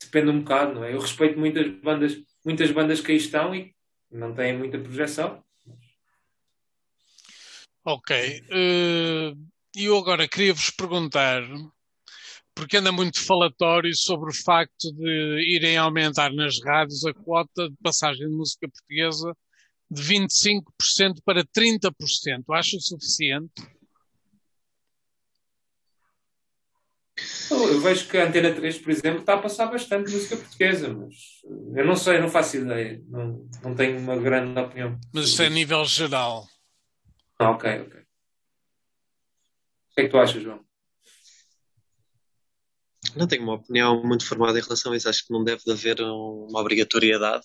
depende um bocado, não é? Eu respeito muitas bandas, muitas bandas que aí estão e não têm muita projeção. Ok. Eh, E eu agora queria vos perguntar, porque anda muito falatório sobre o facto de irem aumentar nas rádios a quota de passagem de música portuguesa de 25% para 30%. Acha suficiente? Eu, vejo que a Antena 3, por exemplo, está a passar bastante música portuguesa, mas eu não sei, não faço ideia, não, não tenho uma grande opinião. Mas isto é a nível geral. Ah, ok, ok. O que é que tu achas, João? Não tenho uma opinião muito formada em relação a isso. Acho que não deve de haver um- uma obrigatoriedade.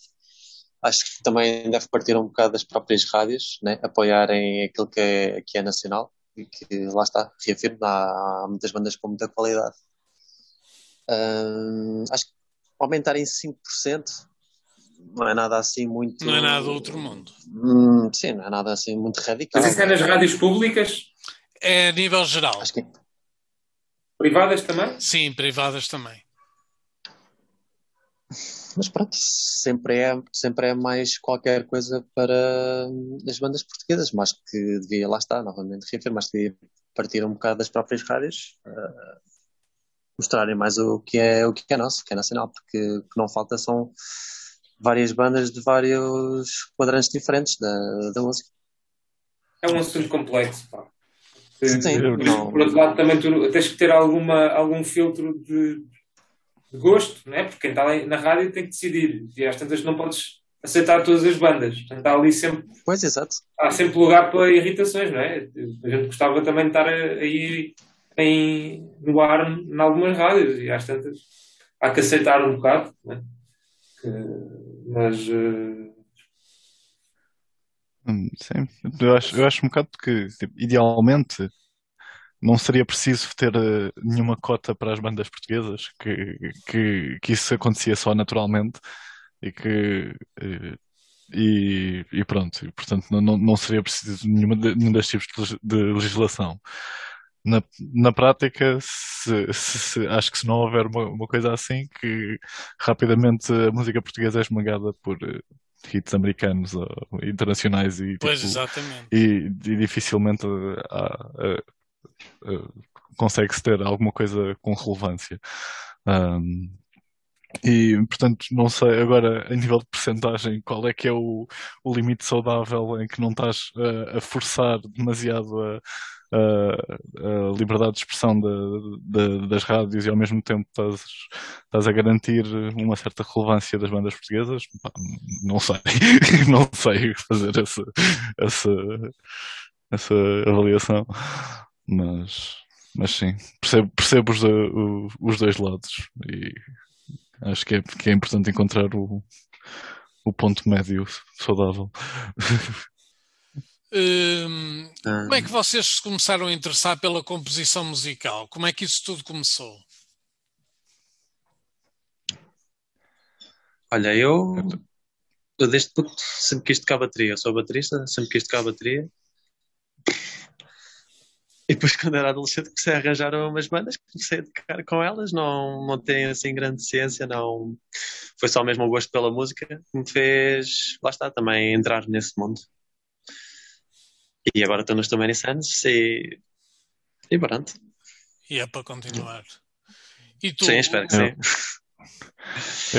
Acho que também deve partir um bocado das próprias rádios, né? Apoiarem aquilo que é, que é nacional e que lá está, reafirmo, há, há muitas bandas com muita qualidade. Hum, acho que aumentar em 5% não é nada assim muito. Não é nada do outro mundo. Hum, sim, não é nada assim muito radical. Mas isso é nas rádios públicas, É a nível geral. Acho que privadas também? Sim, privadas também. Mas pronto, sempre é, sempre é mais qualquer coisa para hum, as bandas portuguesas, mas que devia, lá está, novamente reafirmo, mas devia partir um bocado das próprias rádios, eh, mostrarem mais o que é, o que é nosso, o que é nacional, porque o que não falta são várias bandas de vários quadrantes diferentes da, da música. É um assunto complexo, pá. Sim, Por, não- por outro lado, também tu tens que ter alguma, algum filtro de, de gosto, né? porque quem está ali na rádio tem que decidir. E às tantas não podes aceitar todas as bandas. Portanto, está ali sempre, Pois, exato. há sempre lugar para irritações, não é? A gente gostava também de estar aí em, no ar em algumas rádios e às tantas há que aceitar um bocado, né? Que- mas Hum, Sim, eu acho, eu acho um bocado que, tipo, idealmente, não seria preciso ter uh, nenhuma cota para as bandas portuguesas, que, que, que isso acontecia só naturalmente e que uh, e, e, pronto, e, portanto não, não seria preciso nenhuma, nenhum destes tipos de legislação. Na, na prática, se, se, se, acho que se não houver uma, uma, coisa assim, que rapidamente a música portuguesa é esmagada por uh, hits americanos ou internacionais e, pois, tipo, e, e dificilmente consegue-se ter alguma coisa com relevância. Um, e, portanto, não sei agora, a nível de percentagem, qual é que é o, o limite saudável em que não estás a, a forçar demasiado a, a, a, liberdade de expressão de, de, das rádios e ao mesmo tempo estás, estás a garantir uma certa relevância das bandas portuguesas? Não sei, não sei fazer essa, essa, essa avaliação, mas, mas sim, percebo, percebo os, os dois lados e Acho que é, que é importante encontrar o, o ponto médio saudável. Hum, como é que vocês se começaram a interessar pela composição musical? Como é que isso tudo começou? Olha, eu, eu desde puto sempre quis tocar bateria. Eu sou baterista, sempre quis tocar bateria. E depois, quando era adolescente, comecei a arranjar umas bandas, comecei a tocar com elas. Não, não tenho assim grande ciência, não. Foi só mesmo o gosto pela música que me fez, lá está, também entrar nesse mundo. E agora estou nos Too Many Suns e. E pronto. E é para continuar. E tu? Sim, espero que sim.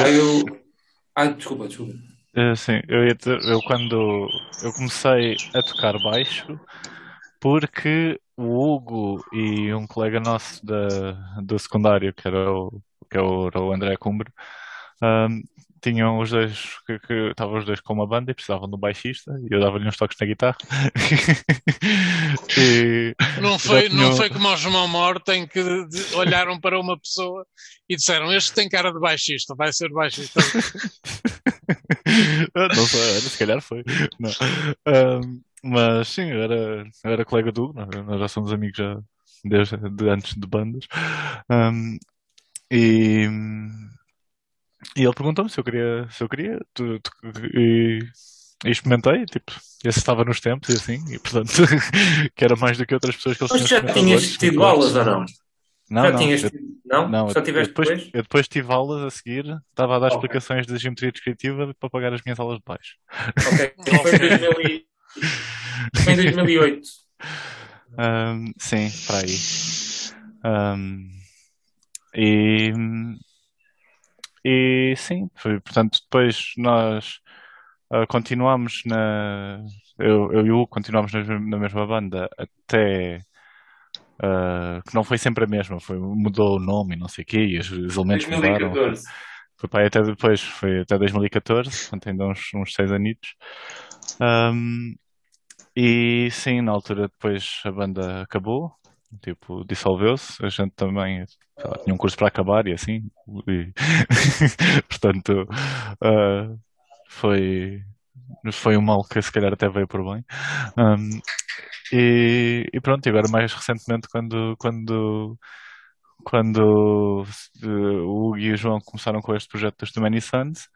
Ah, eu. Ah, desculpa, desculpa. Uh, sim, eu, ter, eu quando eu comecei a tocar baixo, porque o Hugo e um colega nosso da, do secundário, que era o, que era o André Cumbre, um, tinham os dois que, que estavam os dois com uma banda e precisavam de um baixista e eu dava-lhe uns toques na guitarra. e não foi, tinham... não foi como o João Morta em que olharam para uma pessoa e disseram este tem cara de baixista, vai ser baixista. não sei, se calhar foi. Um, mas sim, eu era, eu era colega do Hugo, nós já somos amigos já desde de antes de bandas. Um, e, e ele perguntou-me se eu queria, se eu queria, tu, tu, e, e, experimentei, tipo, esse estava nos tempos e assim, e portanto, que era mais do que outras pessoas que eles Mas já tinhas tido aulas ou não? Não, já não, tinhas eu, não? não? Só tiveste depois, depois? Eu depois tive aulas a seguir, estava a dar okay. explicações de geometria descritiva para pagar as minhas aulas de baixo. Ok, foi em 2000 foi em 2008. Um, sim, para aí. Um, e, e sim, foi, portanto, depois nós uh, continuamos na. Eu, eu e o Hugo continuamos na, na mesma banda até. Uh, que não foi sempre a mesma, foi, mudou o nome e não sei o quê, e os, os elementos 2014. mudaram. Foi para até depois, foi até 2014, portanto ainda uns, uns seis anitos. Um, e sim, na altura depois a banda acabou, tipo, dissolveu-se. A gente também lá, tinha um curso para acabar e assim. E, portanto, uh, foi, foi um mal que se calhar até veio por bem. Um, e, e, pronto, agora mais recentemente quando, quando, quando uh, o Hugo e o João começaram com este projeto dos Too Many Sons,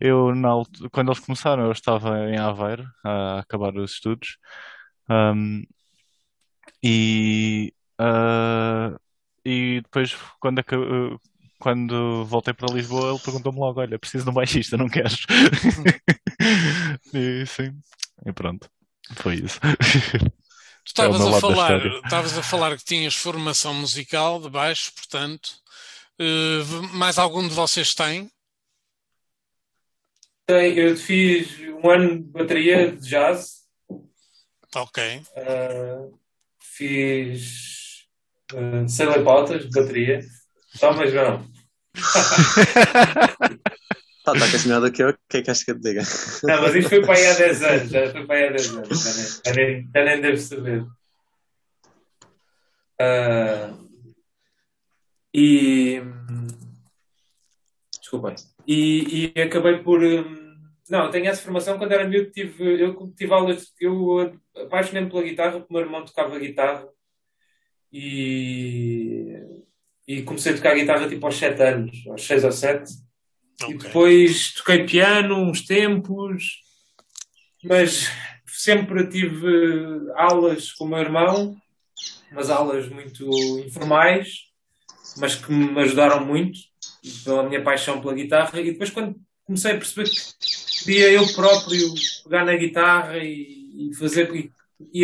eu, na, quando eles começaram, eu estava em Aveiro a acabar os estudos. Um, e, uh, e depois, quando, quando voltei para Lisboa, ele perguntou-me logo: Olha, preciso de um baixista, não queres? e sim, e pronto, foi isso. Tu estavas é a falar, estavas a falar que tinhas formação musical de baixo, portanto, uh, mais algum de vocês tem? eu fiz um ano de bateria de jazz. Ok. Uh, fiz uh, sei lá pautas de bateria. Toma, João. Tá, tá com esse melhor do que eu, o que é que acho que eu te diga? Não, mas isto foi para aí há 10 anos, já foi para aí há 10 anos, já nem, já nem, deve saber. Uh, e. Desculpem. E, e acabei por. Hum, não, eu tenho essa formação quando era miúdo, tive, eu tive aulas, eu apaixonei-me pela guitarra, o meu irmão tocava guitarra e, e comecei a tocar guitarra tipo aos 7 anos, aos 6 ou 7. E Ok. depois toquei piano uns tempos, mas sempre tive aulas com o meu irmão, umas aulas muito informais, mas que me ajudaram muito pela minha paixão pela guitarra. E depois, quando comecei a perceber que podia eu próprio pegar na guitarra e, e fazer, e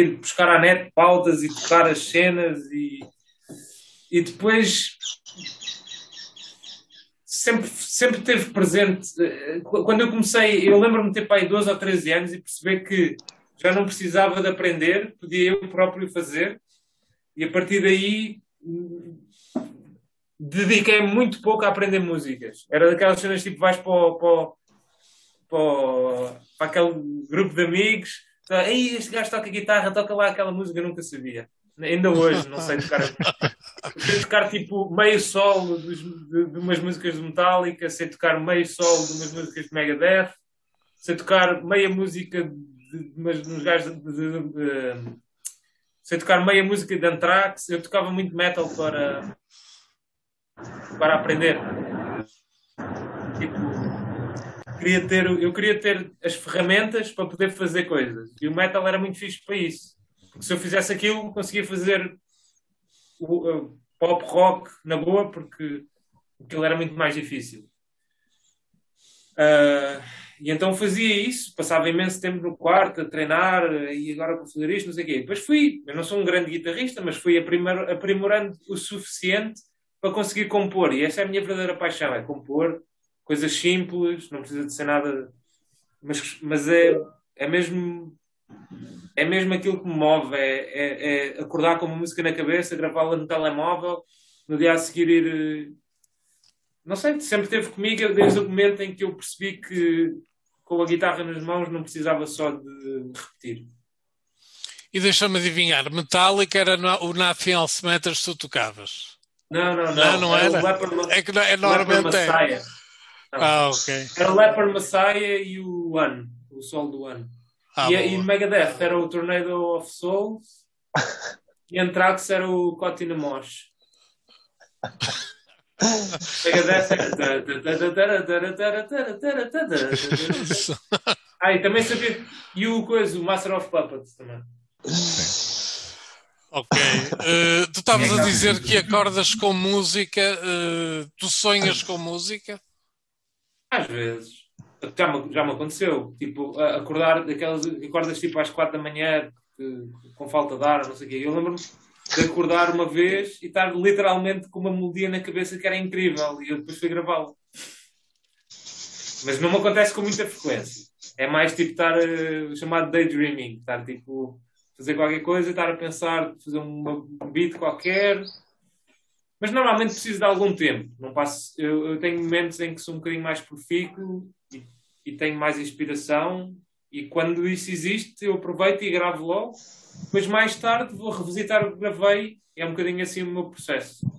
ir buscar à net pautas e tocar as cenas, e, e depois sempre, sempre teve presente. eh, Quando eu comecei, eu lembro-me de ter pai 12 ou 13 anos e perceber que já não precisava de aprender, podia eu próprio fazer, e a partir daí dediquei muito pouco a aprender músicas. Era daquelas cenas tipo, vais para, o- para, o- para, o- para aquele grupo de amigos, Ei, este gajo toca guitarra, toca lá aquela música, eu nunca sabia. Ainda hoje, não sei tocar. sei tocar tipo meio solo dos- de, de umas músicas de Metallica, sei tocar meio solo de umas músicas de Megadeth, sei tocar meia música de, de, umas- uns gajos de, de- de- de- sei tocar meia música de Anthrax, eu tocava muito metal para para aprender. Tipo, queria ter, eu queria ter as ferramentas para poder fazer coisas. E o metal era muito fixe para isso. Porque se eu fizesse aquilo, conseguia fazer o, pop rock na boa, porque aquilo era muito mais difícil. Ah, e então fazia isso, passava imenso tempo no quarto a treinar, e agora vou fazer isto, não sei o quê. Depois fui, eu não sou um grande guitarrista, mas fui aprimor- aprimorando o suficiente para conseguir compor. E essa é a minha verdadeira paixão, é compor coisas simples, não precisa de ser nada. Mas, mas é, é mesmo. É mesmo aquilo que me move, é, é, é acordar com uma música na cabeça, gravá-la no telemóvel, no dia a seguir ir. eh, Não sei, sempre esteve comigo desde o momento em que eu percebi que com a guitarra nas mãos não precisava só de repetir. E deixa-me adivinhar, Metallica era o Nothing Else Matters que tu tocavas. Não, não, não. Não, não era? É que é, normalmente é. Ah, ok. Era o Leopard Messiah e o One, o Sol do One. Ah, e, e Megadeth era o Tornado of Souls e Anthrax era o Cotton Mosh. Megadeth era. Ah, e também sabia. E o coisa, o Master of Puppets também. Ok. Eh, tu estavas a dizer que acordas com música, eh, tu sonhas com música? Às vezes. Já me, já me aconteceu. Tipo, acordar daquelas. Acordas tipo às quatro da manhã que- com falta de ar, não sei o quê. Eu lembro-me de acordar uma vez e estar literalmente com uma melodia na cabeça que era incrível e eu depois fui gravá-la. Mas não me acontece com muita frequência. É mais tipo estar eh, chamado daydreaming, estar tipo fazer qualquer coisa, estar a pensar, fazer um beat qualquer. Mas normalmente preciso de algum tempo. Não passo, eu, eu tenho momentos em que sou um bocadinho mais profícuo e, e tenho mais inspiração. E quando isso existe, eu aproveito e gravo logo. Depois, mais tarde, vou revisitar o que gravei. É um bocadinho assim o meu processo.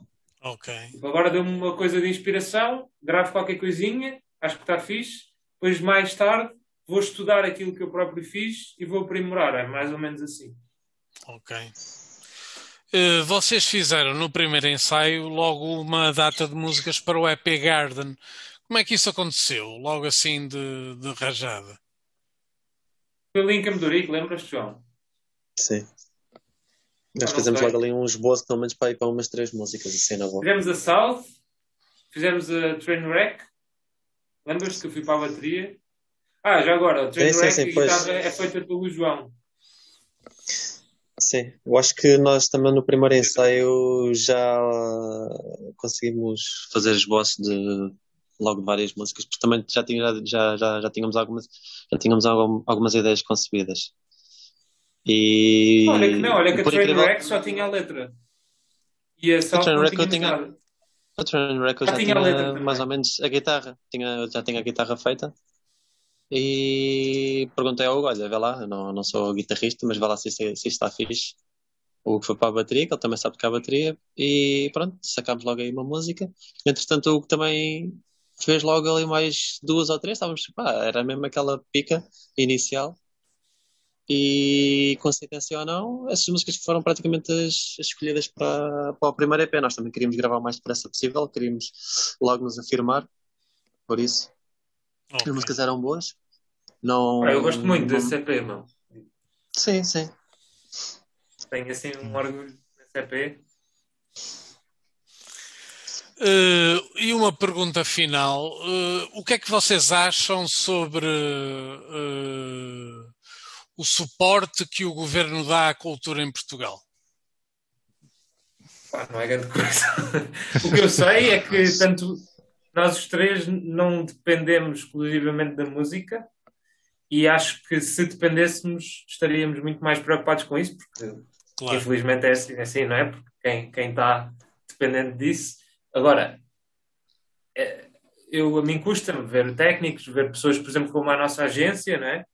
Ok. Tipo, agora deu-me uma coisa de inspiração, gravo qualquer coisinha, acho que está fixe. Depois, mais tarde, vou estudar aquilo que eu próprio fiz e vou aprimorar. É mais ou menos assim. Ok. Eh, vocês fizeram no primeiro ensaio logo uma data de músicas para o EP Garden. Como é que isso aconteceu? Logo assim de, de rajada? Foi ali em Camedurico, lembras-te, João? Sim. Ah, Nós fizemos sei. logo ali um esboço, pelo menos para ir para umas três músicas, assim na boa. Fizemos a South, fizemos a Trainwreck. Lembras-te que eu fui para a bateria? Ah, já agora, a Sim, sim, Trainwreck sim, guitarra é feita pelo João. Sim, eu acho que nós também no primeiro ensaio já conseguimos fazer esboço de logo várias músicas, porque também já, tinha, já, já, já tínhamos algumas, já tínhamos algum- algumas ideias concebidas. E Olha que não, olha que a Trainwreck só tinha a letra. E a South não Trainwreck tinha- nada. A Train Record Já já tinha tinha mais ou menos a guitarra, tinha, já tinha a guitarra feita. E perguntei ao Hugo, olha, vê lá, não, não sou guitarrista, mas vê lá se isto, se isto está fixe. O Hugo foi para a bateria, que ele também sabe tocar a bateria, e pronto, sacámos logo aí uma música. Entretanto, o Hugo também fez logo ali mais duas ou três, estávamos, pá, era mesmo aquela pica inicial. E coincidência ou não, essas músicas foram praticamente as, as escolhidas para, para o primeiro EP. Nós também queríamos gravar o mais depressa possível, queríamos logo nos afirmar, por isso. Ok. As músicas eram boas. Não, Ah, eu gosto muito não- desse EP, meu. Sim, sim. Tenho assim um orgulho desse EP. Eh, e uma pergunta final. Eh, o que é que vocês acham sobre eh, o suporte que o governo dá à cultura em Portugal? Pá, não é grande coisa. o que eu sei é que tanto nós os três não dependemos exclusivamente da música e acho que se dependêssemos estaríamos muito mais preocupados com isso, porque Claro. infelizmente é assim, é assim, não é? Porque quem, quem está dependente disso. Agora, é, eu, a mim custa-me ver técnicos, ver pessoas, por exemplo, como a nossa agência, não é?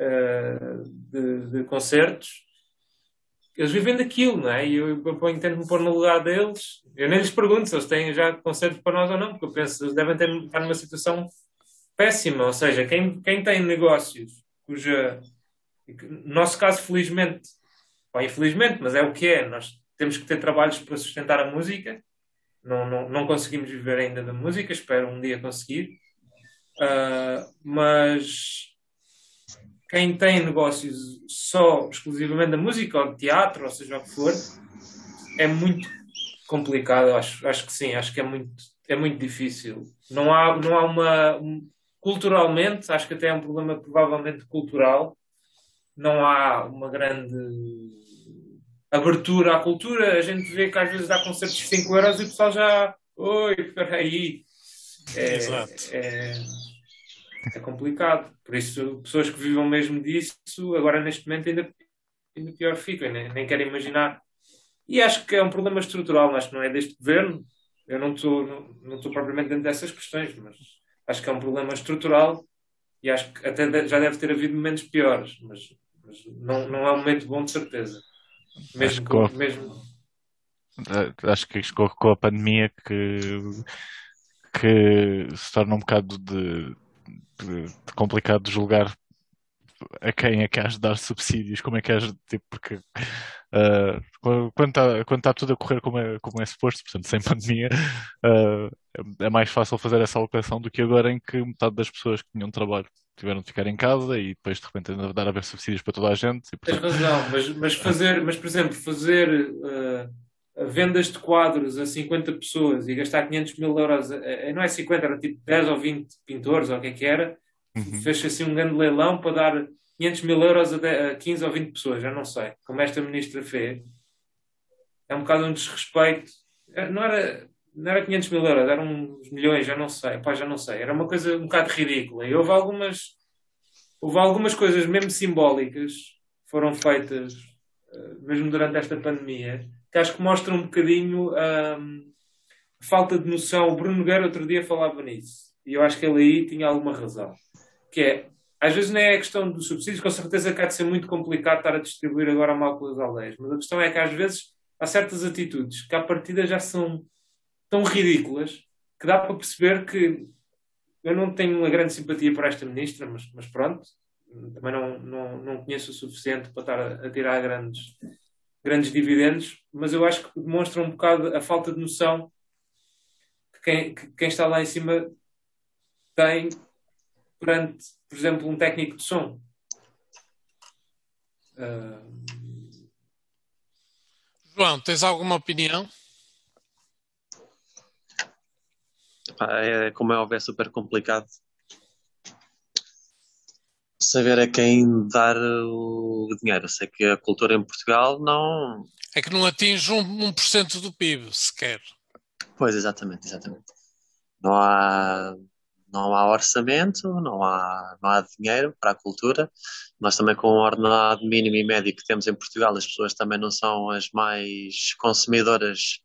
Uh, de, de concertos, eles vivem daquilo, não é? E eu, eu tento me pôr no lugar deles. Eu nem lhes pergunto se eles têm já concertos para nós ou não, porque eu penso que eles devem ter, estar numa situação péssima. Ou seja, quem, quem tem negócios cuja. No nosso caso, felizmente, ou infelizmente, mas é o que é, nós temos que ter trabalhos para sustentar a música. Não, não, não conseguimos viver ainda da música, espero um dia conseguir. Ah, mas quem tem negócios só exclusivamente da música ou de teatro, ou seja o que for, é muito complicado. Acho, acho que sim, acho que é muito, é muito difícil. Não há, não há uma. um- culturalmente, acho que até é um problema provavelmente cultural. Não há uma grande abertura à cultura. A gente vê que às vezes dá concertos de 5 euros e o pessoal já. Oi, espera aí. É, Exato. é, é complicado. Por isso, pessoas que vivam mesmo disso, agora neste momento ainda, ainda pior ficam, nem, nem quero imaginar. E acho que é um problema estrutural, acho que não é deste governo. Eu não estou não, não propriamente dentro dessas questões, mas acho que é um problema estrutural e acho que até já deve ter havido momentos piores, mas, mas não, não é um momento bom de certeza. Mesmo, Acho com- que- mesmo Eh, Acho que com a pandemia que, que se torna um bocado de, de- de complicado julgar a quem é que has de dar subsídios, como é que has de, tipo, porque ah, quando está tá tudo a correr como é, como é suposto, portanto, sem pandemia, ah, é, mais fácil fazer essa alocação do que agora em que metade das pessoas que tinham trabalho tiveram de ficar em casa e depois de repente ainda dar a ver subsídios para toda a gente. E, Tens portanto, razão, mas, mas fazer, mas por exemplo, fazer eh, vendas de quadros a 50 pessoas e gastar 500 mil euros, não é 50, era tipo 10 ou 20 pintores, ou o que é que era, Uhum. fez assim um grande leilão para dar 500 mil euros a, 10 a 15 ou 20 pessoas, já não sei, como esta ministra fez. É um bocado um desrespeito. Eh, Não era, não era 500 mil euros, eram uns milhões, já não sei, pá, já não sei. Era uma coisa um bocado ridícula. E houve algumas, houve algumas coisas mesmo simbólicas foram feitas eh, mesmo durante esta pandemia, que acho que mostram um bocadinho hum, a falta de noção. O Bruno Nogueira outro dia falava nisso, e eu acho que ele aí tinha alguma razão. Que é, às vezes não é a questão dos subsídios, com certeza que há de ser muito complicado estar a distribuir agora mal pelas aldeias, mas a questão é que às vezes há certas atitudes que à partida já são tão ridículas que dá para perceber que eu não tenho uma grande simpatia por esta ministra, mas, mas pronto, também não, não, não conheço o suficiente para estar a, a tirar grandes, grandes dividendos, mas eu acho que demonstra um bocado a falta de noção que quem, que quem está lá em cima tem perante, por exemplo, um técnico de som. Ah, João, tens alguma opinião? É, como é óbvio, é super complicado saber a quem dar o dinheiro. Eu sei que a cultura em Portugal não. É que não atinge um, 1% do PIB sequer. Pois, exatamente, exatamente. Não há, não há orçamento, não há, não há dinheiro para a cultura. Nós também, com o ordenado mínimo e médio que temos em Portugal, as pessoas também não são as mais consumidoras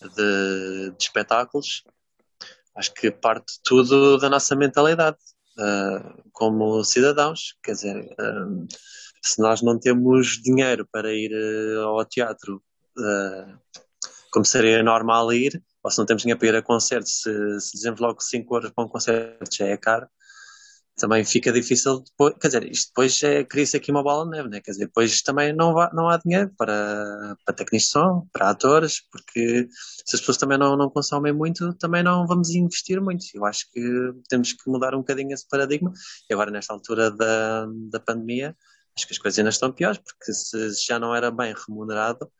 de, de espetáculos. Acho que parte tudo da nossa mentalidade uh, como cidadãos. Quer dizer, uh, se nós não temos dinheiro para ir uh, ao teatro, como seria normal ir, ou se não temos dinheiro para ir a concertos, se, se dizemos logo que 5 euros para um concerto já é caro, também fica difícil depois, quer dizer, isto depois é, cria-se aqui uma bola de neve, né? Quer dizer, depois também não, vá, não há dinheiro para, para técnicos de som, para atores, porque se as pessoas também não, não consomem muito, também não vamos investir muito. Eu acho que temos que mudar um bocadinho esse paradigma. E agora, nesta altura da, da pandemia, acho que as coisas ainda estão piores, porque se já não era bem remunerado,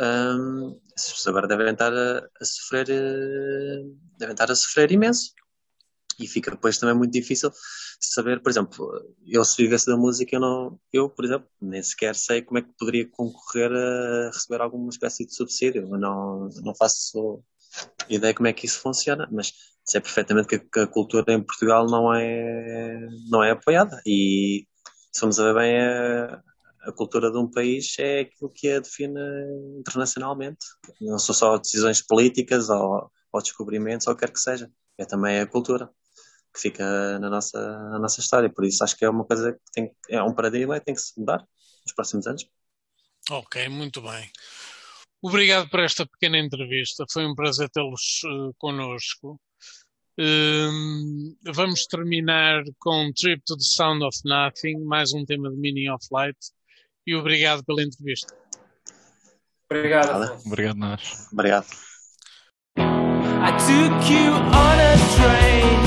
hum, as pessoas agora devem estar a, a sofrer, eh, devem estar a sofrer imenso e fica depois também muito difícil saber, por exemplo, eu se vivesse da música, eu não, eu, por exemplo, nem sequer sei como é que poderia concorrer a receber alguma espécie de subsídio. Eu não, não faço ideia como é que isso funciona, mas sei perfeitamente que a cultura em Portugal não é, não é apoiada. E se vamos a ver bem, a, a cultura de um país é aquilo que a define internacionalmente. Não são só decisões políticas ou, ou descobrimentos ou o que quer que seja. É também a cultura que fica na nossa, na nossa história. Por isso acho que é uma coisa que tem, é um paradigma e tem que se mudar nos próximos anos. Ok, muito bem. Obrigado por esta pequena entrevista. Foi um prazer tê-los uh, connosco. Um, vamos terminar com Trip to the Sound of Nothing, mais um tema de Meaning of Light. E obrigado pela entrevista. Obrigado. Obrigado, nós. Obrigado. I took you on a train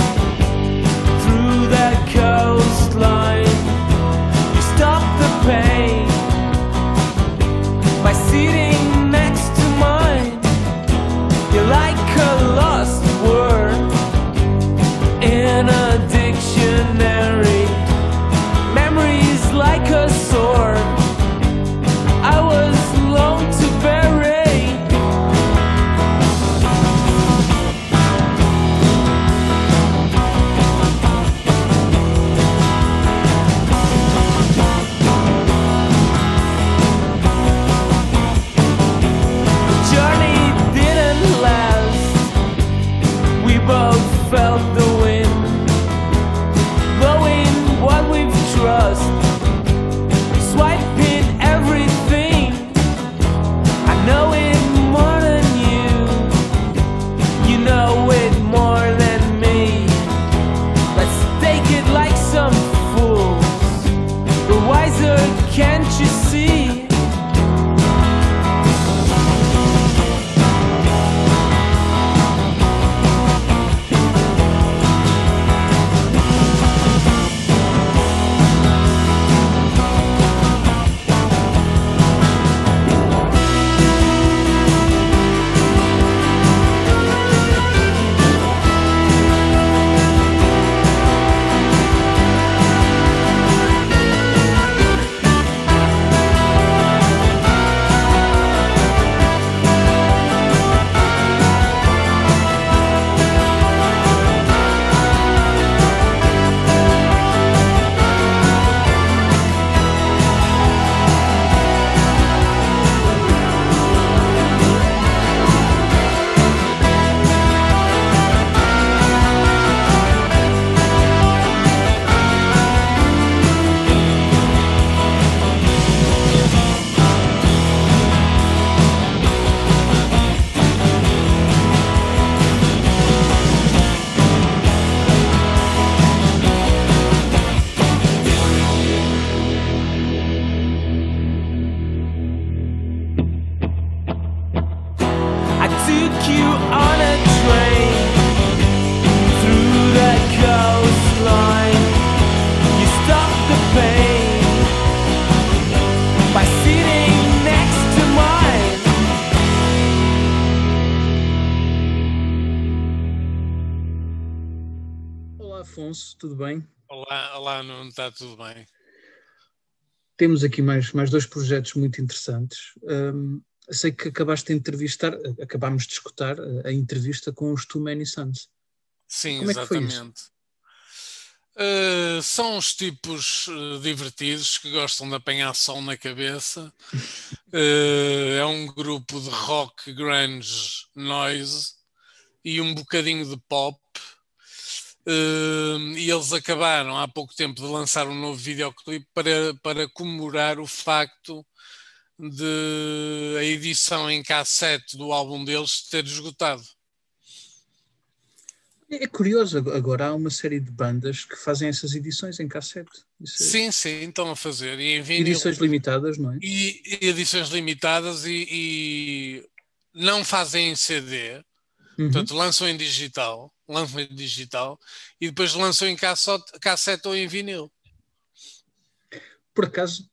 Temos aqui mais, mais dois projetos muito interessantes. Hum, sei que acabaste de entrevistar, acabámos de escutar a, a entrevista com os Too Many Sons. Sim, Como é exatamente. Uh, são os tipos uh, divertidos que gostam de apanhar sol na cabeça. Uh, é um grupo de rock, grunge, noise e um bocadinho de pop. Uh, e eles acabaram há pouco tempo de lançar um novo videoclipe para, para comemorar o facto de a edição em cassete do álbum deles ter esgotado. É curioso, ag- agora há uma série de bandas que fazem essas edições em cassete. Isso é- Sim, sim, estão a fazer. E vinil. Edições limitadas, não é? e, e edições limitadas e, e não fazem em CD, Uhum. portanto lançam em digital, em digital e depois lançam em cassete, cassete ou em vinil. Por acaso,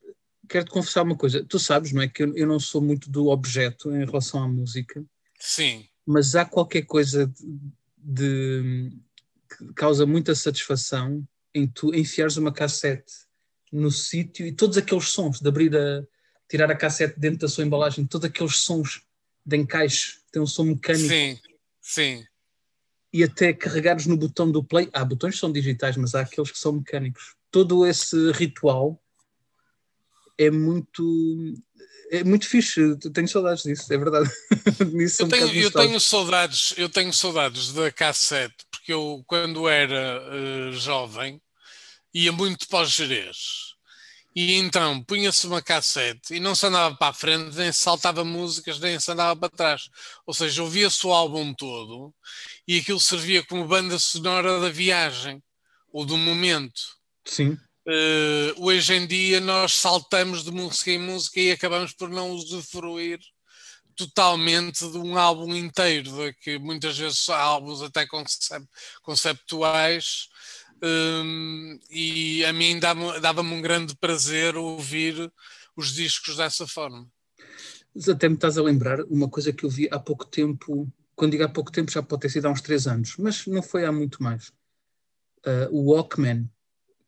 quero-te confessar uma coisa. Tu sabes, não é? Que eu, eu não sou muito do objeto em relação à música, Sim, mas há qualquer coisa de, de- que causa muita satisfação em tu enfiares uma cassete no sítio e todos aqueles sons de abrir a tirar a cassete dentro da sua embalagem, todos aqueles sons de encaixe, tem um som mecânico sim, sim. E até carregares no botão do play. Há botões que são digitais, mas há aqueles que são mecânicos. Todo esse ritual é muito é muito fixe. Eu Tenho saudades disso, é verdade. Nisso Eu um tenho, bocado eu tenho saudades, eu tenho saudades da cassete, porque eu, quando era eh, jovem, ia muito para os Jerez. E então punha-se uma cassete e não se andava para a frente, nem se saltava músicas, nem se andava para trás. Ou seja, ouvia-se o álbum todo e aquilo servia como banda sonora da viagem ou do momento. Sim, Eh, hoje em dia nós saltamos de música em música e acabamos por não usufruir totalmente de um álbum inteiro, de que muitas vezes são álbuns até concep- conceptuais, hum, e a mim dava- dava-me um grande prazer ouvir os discos dessa forma. mas até me estás a lembrar uma coisa que eu vi há pouco tempo. Quando digo há pouco tempo, já pode ter sido há uns três anos, mas não foi há muito mais. Ah, o Walkman,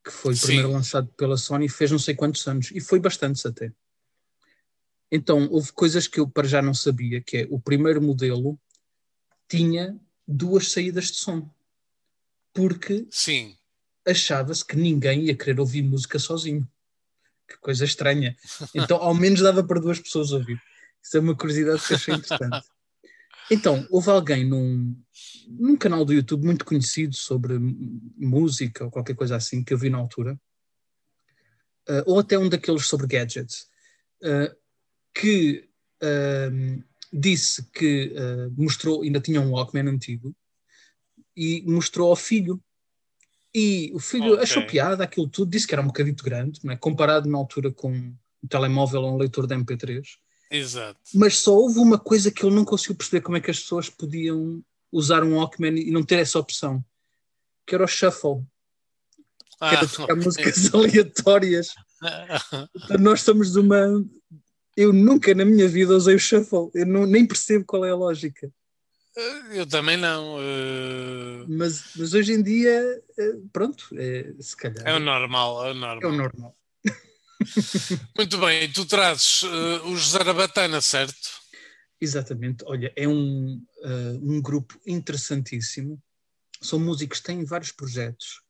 que foi Sim. primeiro lançado pela Sony, fez não sei quantos anos e foi bastantes até. Então, houve coisas que eu para já não sabia, que é o primeiro modelo tinha duas saídas de som, porque Sim, achava-se que ninguém ia querer ouvir música sozinho. Que coisa estranha. Então, ao menos dava para duas pessoas ouvir. Isso é uma curiosidade que achei interessante. Então, houve alguém num, num canal do YouTube muito conhecido sobre música ou qualquer coisa assim, que eu vi na altura, eh, ou até um daqueles sobre gadgets, eh, que ehm, disse que eh, mostrou, ainda tinha um Walkman antigo, e mostrou ao filho. E o filho Ok. achou piada aquilo tudo, disse que era um bocadito grande, não é? comparado na altura com um telemóvel ou um leitor de MP3 exato. mas só houve uma coisa que ele não conseguiu perceber como é que as pessoas podiam usar um Walkman e não ter essa opção, que era o shuffle, que Ah, era tocar músicas aleatórias. Então, Nós somos de uma. Eu nunca na minha vida usei o shuffle, eu não- nem percebo qual é a lógica. Eu também não. eh, Mas, mas hoje em dia, eh, pronto, é, se calhar É o normal, é o é normal. o normal. Muito bem, e tu trazes eh, os Zarabatana, certo? Exatamente, olha, é um, uh, um grupo interessantíssimo. São músicos, têm vários projetos.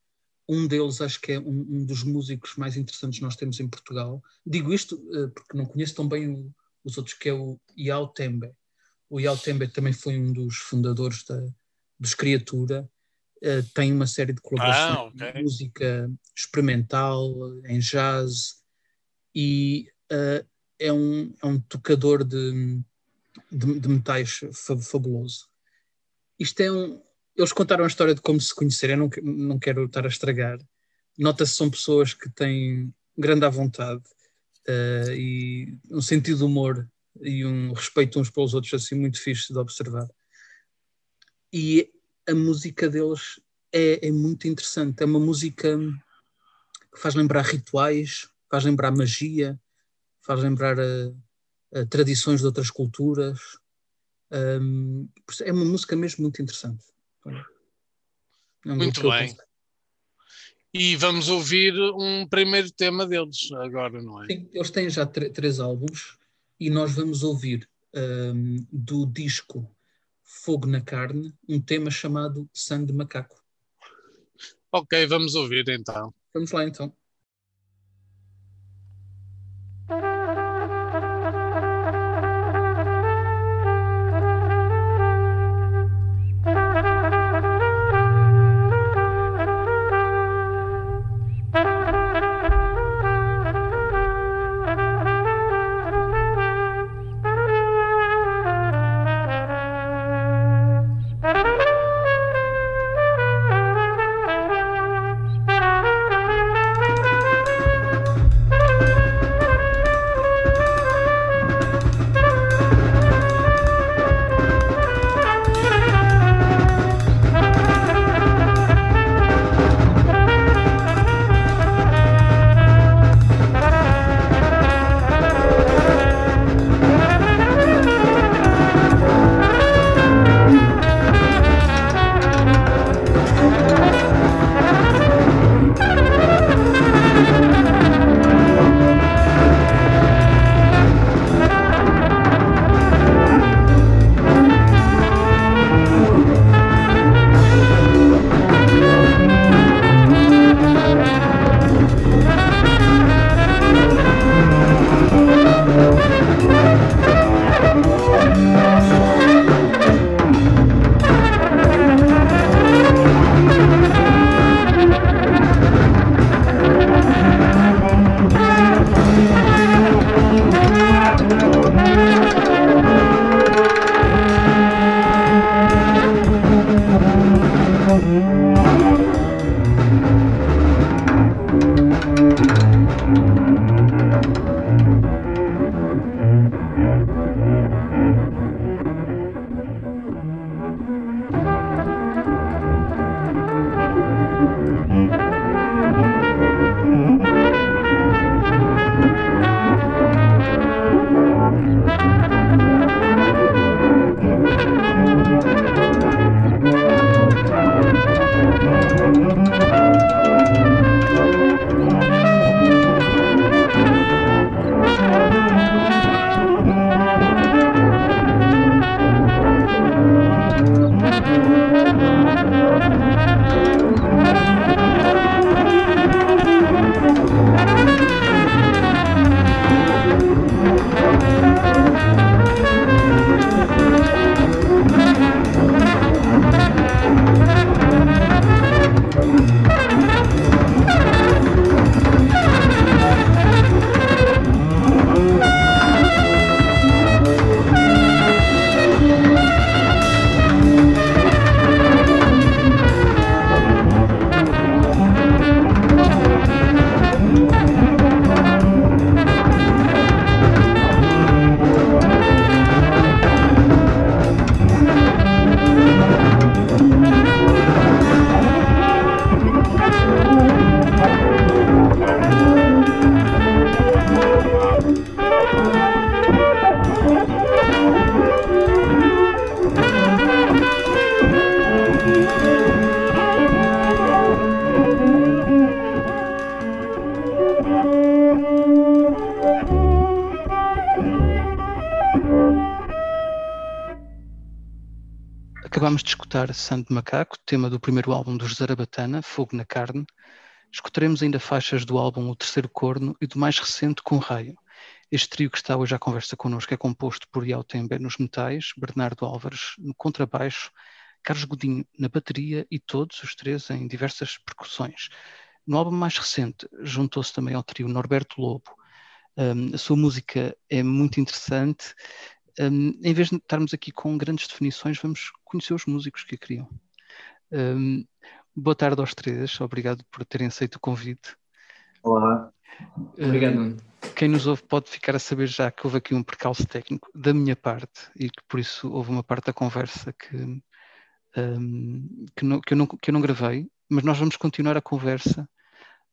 Um deles acho que é um, um dos músicos mais interessantes que nós temos em Portugal. Digo isto uh, porque não conheço tão bem o- os outros, que é o Yao Tembe. O Yao Tembe também foi um dos fundadores da, dos Criatura. Uh, tem uma série de colaborações Ah, ok. em música experimental, em jazz, e uh, é, um, é um tocador de, de, de metais fa- fabuloso. Isto é um. Eles contaram a história de como se conheceram, eu não, não quero estar a estragar. Nota-se que são pessoas que têm grande à vontade eh, e um sentido de humor e um respeito uns pelos outros, assim, muito fixe de observar. E a música deles é, é muito interessante. É uma música que faz lembrar rituais, faz lembrar magia, faz lembrar eh, eh, tradições de outras culturas. Um, é uma música mesmo muito interessante. É um Muito bem. E vamos ouvir um primeiro tema deles agora, não é? Sim, eles têm já três álbuns e nós vamos ouvir um, do disco Fogo na Carne um tema chamado Sangue de Macaco. Ok, vamos ouvir então. Vamos lá então. Escutar Santo Macaco, tema do primeiro álbum dos Zarabatana, Fogo na Carne. Escutaremos ainda faixas do álbum O Terceiro Corno e do mais recente Com Raio. Este trio que está hoje à conversa connosco é composto por Iau Tember nos metais, Bernardo Álvares no contrabaixo, Carlos Godinho na bateria e todos os três em diversas percussões. No álbum mais recente juntou-se também ao trio Norberto Lobo. Um, a sua música é muito interessante. Um, em vez de estarmos aqui com grandes definições, vamos conhecer os músicos que a criam. Um, boa tarde aos três, obrigado por terem aceito o convite. Olá. Obrigado, Nuno. Quem nos ouve pode ficar a saber já que houve aqui um percalço técnico da minha parte e que por isso houve uma parte da conversa que, um, que, não, que, eu não, que eu não gravei, mas nós vamos continuar a conversa.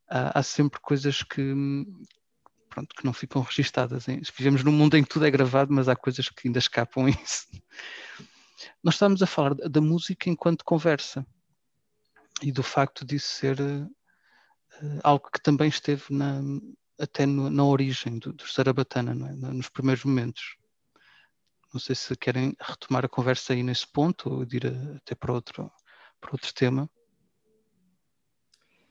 Há, há sempre coisas que, pronto, que não ficam registadas. Hein? Vivemos num mundo em que tudo é gravado, mas há coisas que ainda escapam a isso. Nós estamos a falar da música enquanto conversa e do facto disso ser uh, algo que também esteve na, até no, na origem do, do Sarabatana, é? nos primeiros momentos. Não sei se querem retomar a conversa aí nesse ponto ou ir a, até para outro, para outro tema.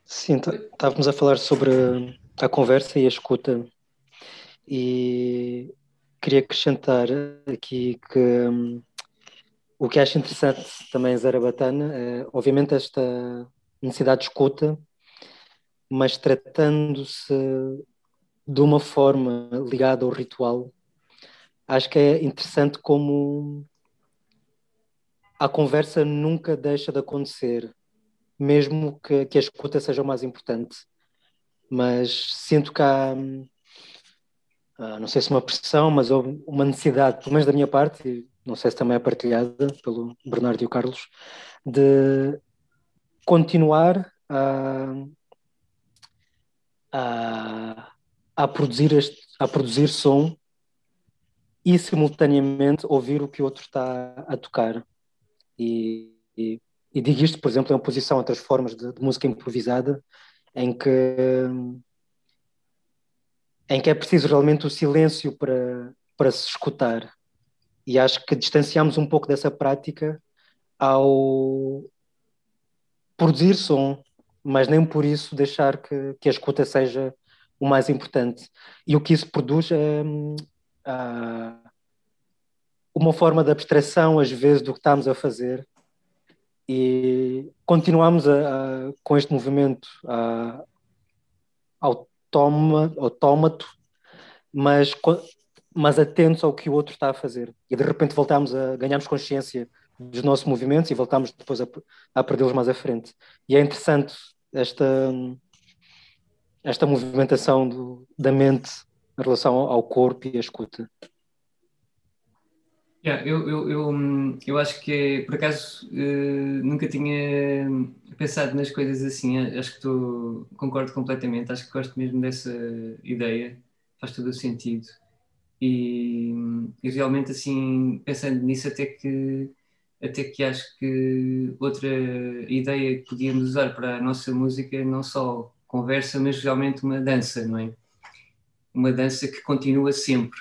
Sim, tá, estávamos a falar sobre a conversa e a escuta e queria acrescentar aqui que um, o que acho interessante também Zarabatana é, obviamente, esta necessidade de escuta, mas tratando-se de uma forma ligada ao ritual, acho que é interessante como a conversa nunca deixa de acontecer, mesmo que, que a escuta seja o mais importante. Mas sinto que há, ah, não sei se uma pressão, mas houve uma necessidade, pelo menos da minha parte, não sei se também é partilhada pelo Bernardo e o Carlos, de continuar a, a a produzir, este, a produzir som e simultaneamente ouvir o que o outro está a tocar. E, e, e digo isto, por exemplo, em oposição a outras formas de, de, música improvisada, em que, em que é preciso realmente o silêncio para, para se escutar. E acho que distanciamos um pouco dessa prática ao produzir som, mas nem por isso deixar que, que a escuta seja o mais importante. E o que isso produz é uma forma de abstração, às vezes, do que estamos a fazer. E continuamos a, a, com este movimento uh, automa, autómato, mas, mas atentos ao que o outro está a fazer. E de repente voltamos a ganharmos consciência dos nossos movimentos e voltamos depois a, a perdê-los mais à frente. E é interessante esta esta movimentação do, da mente em relação ao corpo e à escuta. Yeah, eu, eu, eu, eu acho que, por acaso, uh, nunca tinha pensado nas coisas assim. Acho que estou, concordo completamente. Acho que gosto mesmo dessa ideia. Faz todo o sentido. E, e realmente, assim, pensando nisso, até que, até que acho que outra ideia que podíamos usar para a nossa música, não só conversa, mas realmente uma dança, não é? Uma dança que continua sempre,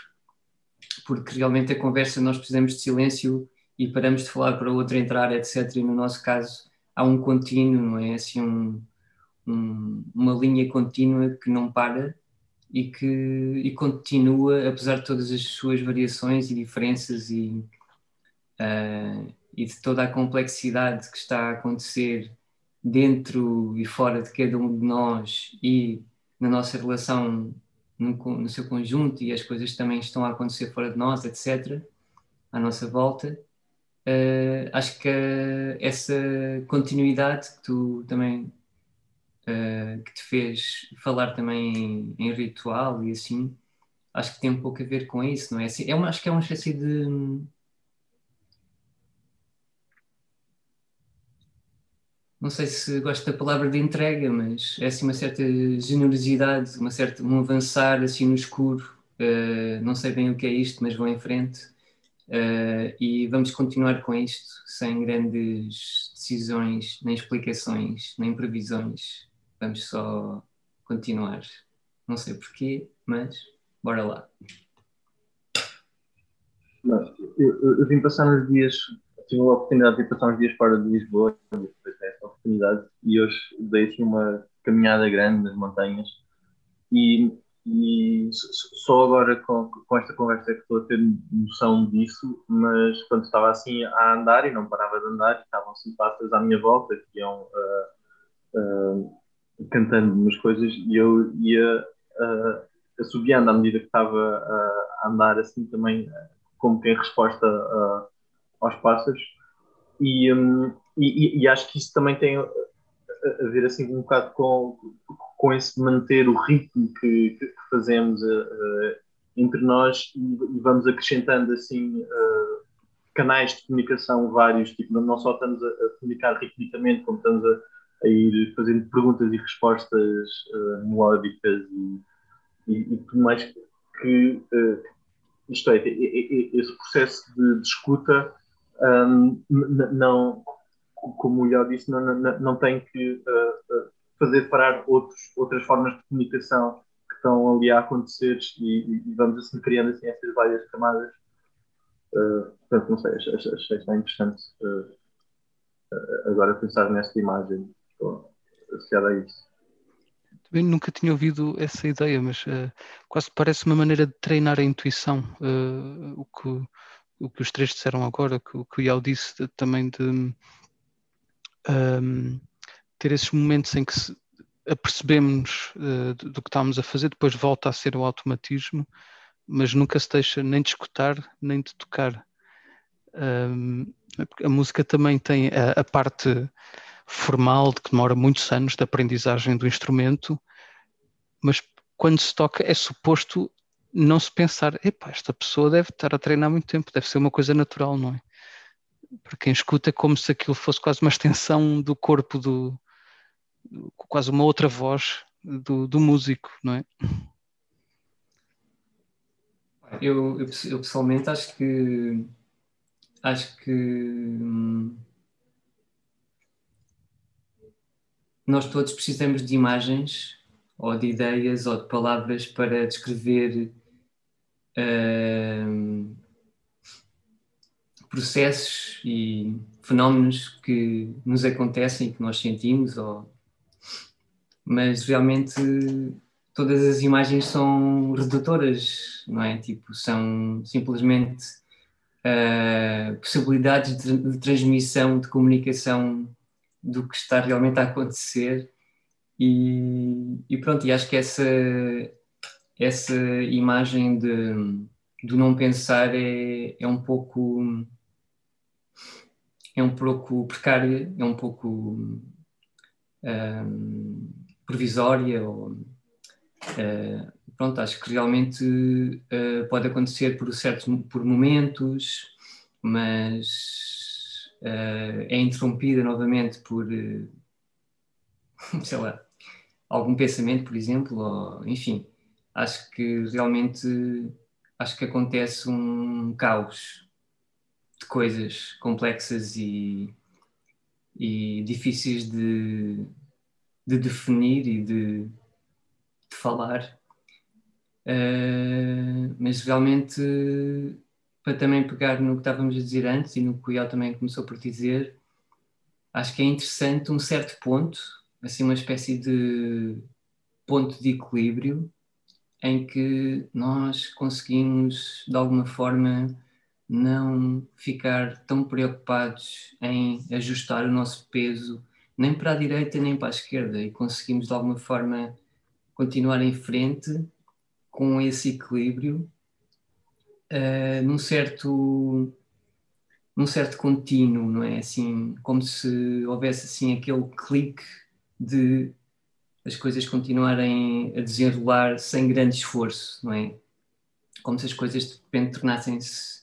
porque realmente a conversa nós precisamos de silêncio e paramos de falar para o outro entrar, etc. E no nosso caso há um contínuo, não é? Assim, um, um, uma linha contínua que não para e que e continua, apesar de todas as suas variações e diferenças e, uh, e de toda a complexidade que está a acontecer dentro e fora de cada um de nós e na nossa relação no, no, seu conjunto e as coisas também estão a acontecer fora de nós, etc., à nossa volta. Uh, acho que uh, essa continuidade que tu também uh, que te fez falar também em, em, ritual e assim, acho que tem um pouco a ver com isso, não é? Assim, é uma, acho que é uma espécie de não sei se gosto da palavra de entrega, mas é assim uma certa generosidade, uma certa, um avançar assim no escuro. Uh, não sei bem o que é isto, mas vou em frente. Uh, e vamos continuar com isto, sem grandes decisões, nem explicações, nem previsões. Vamos só continuar. Não sei porquê, mas bora lá. Eu, eu, eu vim passar uns dias tive a oportunidade de passar uns dias fora de Lisboa, depois essa oportunidade, e hoje dei assim uma caminhada grande nas montanhas. E, e só agora com, com esta conversa é que estou a ter noção disso, mas quando estava assim a andar e não parava de andar, estavam assim passas à minha volta que iam uh, uh, cantando umas coisas e eu ia uh, assobiando à medida que estava a andar assim também como que em resposta aos pássaros e, um, e, e, acho que isso também tem a, ver assim um bocado com, com esse manter o ritmo que, que fazemos uh, entre nós e, e, vamos acrescentando assim uh, canais de comunicação vários, tipo, não só estamos a, a comunicar ritmicamente, como estamos a, a, ir fazendo perguntas e respostas uh, melódicas e, e, tudo mais que isto é, esse processo de, de escuta um, não, como o Léo disse, não, não, não tem que uh, fazer parar outros, outras formas de comunicação que estão ali a acontecer e, e vamos assim criando assim essas várias camadas. Uh, portanto, não sei, achei, achei, achei interessante uh, agora pensar nesta imagem associada a isso. Também nunca tinha ouvido essa ideia, mas uh, quase parece uma maneira de treinar a intuição. O, que, o que os três disseram agora, o que o Yao disse também de um, ter esses momentos em que se apercebemos uh, do, que estamos a fazer, depois volta a ser o automatismo, mas nunca se deixa nem de escutar nem de tocar. Um, ehm, a música também tem a, a parte formal, de que demora muitos anos de aprendizagem do instrumento, mas quando se toca é suposto não se pensar, epá, esta pessoa deve estar a treinar muito tempo, deve ser uma coisa natural, não é? Para quem escuta é como se aquilo fosse quase uma extensão do corpo do, quase uma outra voz do, do músico, não é? Eu, eu, eu, pessoalmente acho que acho que hum, nós todos precisamos de imagens ou de ideias ou de palavras para descrever uh, processos e fenómenos que nos acontecem que nós sentimos, ou... mas realmente todas as imagens são redutoras, não é? Tipo, são simplesmente uh, possibilidades de, de transmissão, de comunicação do que está realmente a acontecer. E, e pronto, e acho que essa, essa imagem de, do não pensar é, é um pouco é um pouco precária, é um pouco um, provisória ou uh, pronto, acho que realmente uh, pode acontecer por certos por momentos, mas uh, é interrompida novamente por, sei lá, algum pensamento, por exemplo, ou, enfim, acho que realmente acho que acontece um caos de coisas complexas e, e difíceis de, de definir e de, de falar. Uh, mas realmente para também pegar no que estávamos a dizer antes e no que o Ial também começou por dizer, acho que é interessante um certo ponto, assim uma espécie de ponto de equilíbrio em que nós conseguimos de alguma forma não ficar tão preocupados em ajustar o nosso peso nem para a direita nem para a esquerda e conseguimos de alguma forma continuar em frente com esse equilíbrio uh, num certo num certo contínuo, não é? Assim, como se houvesse assim aquele clique de as coisas continuarem a desenrolar sem grande esforço, não é? Como se as coisas de repente tornassem-se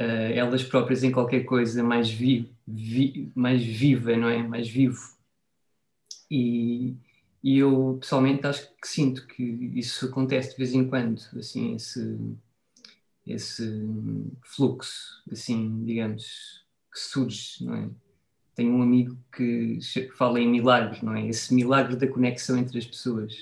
uh, elas próprias em qualquer coisa mais, vi, vi, mais viva, não é? Mais vivo. E, e eu pessoalmente acho que sinto que isso acontece de vez em quando, assim, esse esse fluxo, assim, digamos, que surge, não é? Tenho um amigo que fala em milagres, não é? Esse milagre da conexão entre as pessoas.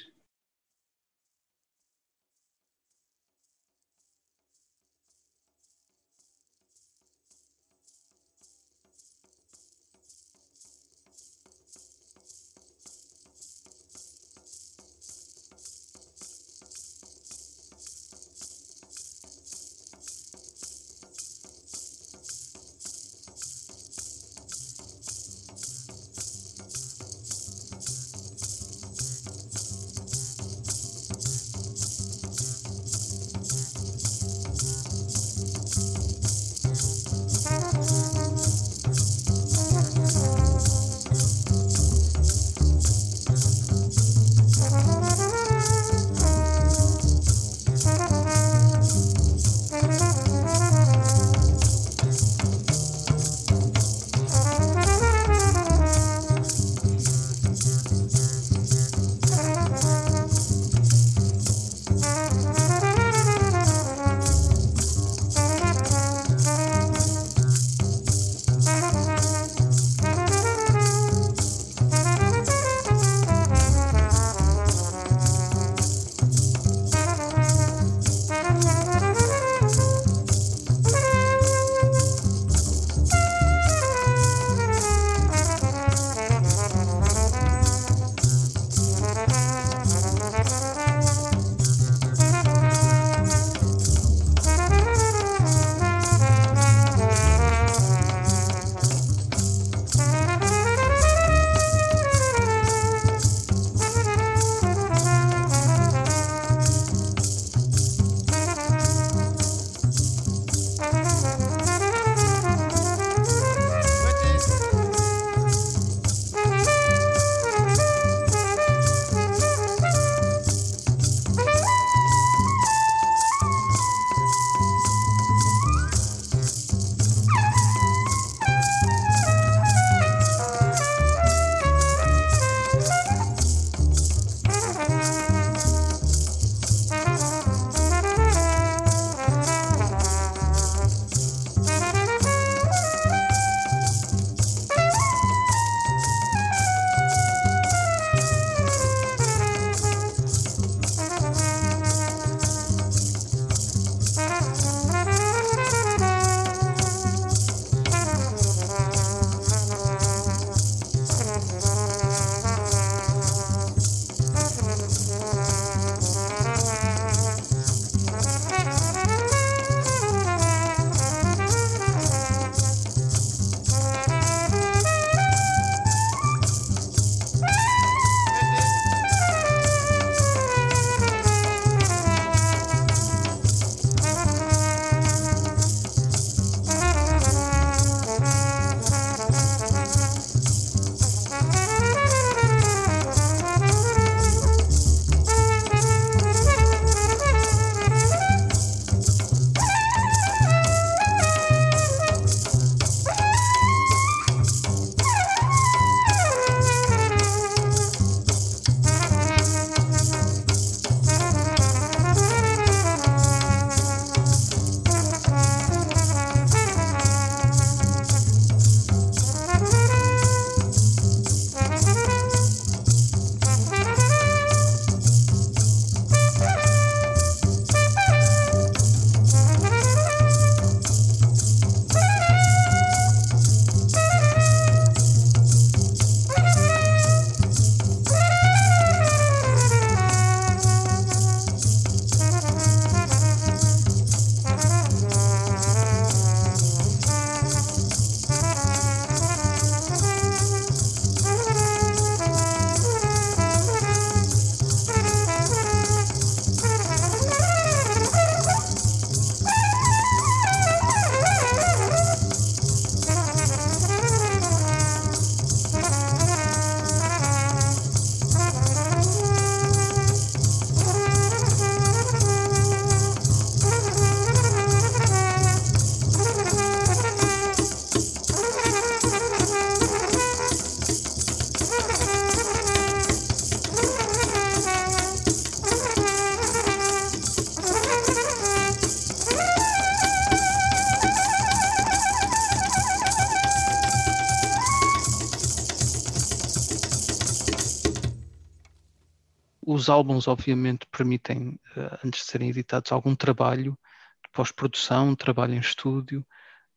Os álbuns, obviamente, permitem, uh, antes de serem editados, algum trabalho de pós-produção, trabalho em estúdio.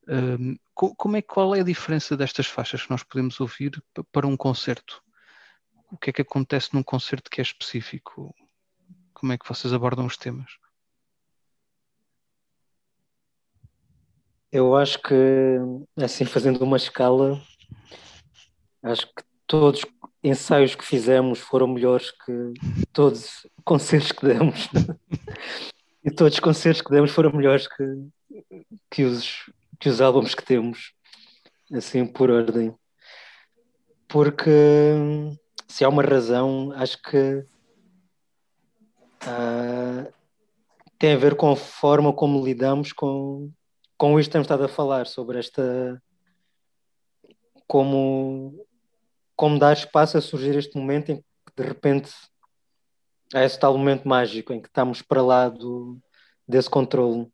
Um, como é, qual é a diferença destas faixas que nós podemos ouvir para um concerto? O que é que acontece num concerto que é específico? Como é que vocês abordam os temas? Eu acho que, assim, fazendo uma escala, acho que todos os ensaios que fizemos foram melhores que todos os concertos que demos. e todos os concertos que demos foram melhores que, que, os, que os álbuns que temos, assim, por ordem. Porque se há uma razão, acho que uh, tem a ver com a forma como lidamos com, com isto que temos estado a falar, sobre esta. Como, como dar espaço a surgir este momento em que de repente há esse tal momento mágico em que estamos para lá do, desse controle.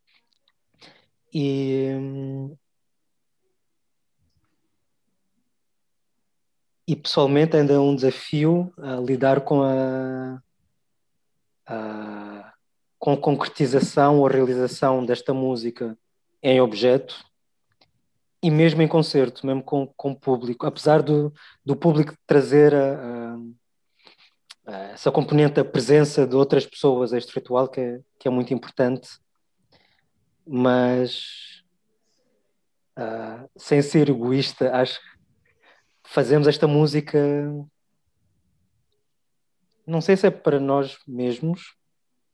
E, e pessoalmente ainda é um desafio lidar com a, a, com a concretização ou realização desta música em objeto e mesmo em concerto, mesmo com, com público, apesar do, do público trazer a, a, a essa componente da presença de outras pessoas extra ritual que é, que é muito importante, mas uh, sem ser egoísta, acho que fazemos esta música. Não sei se é para nós mesmos,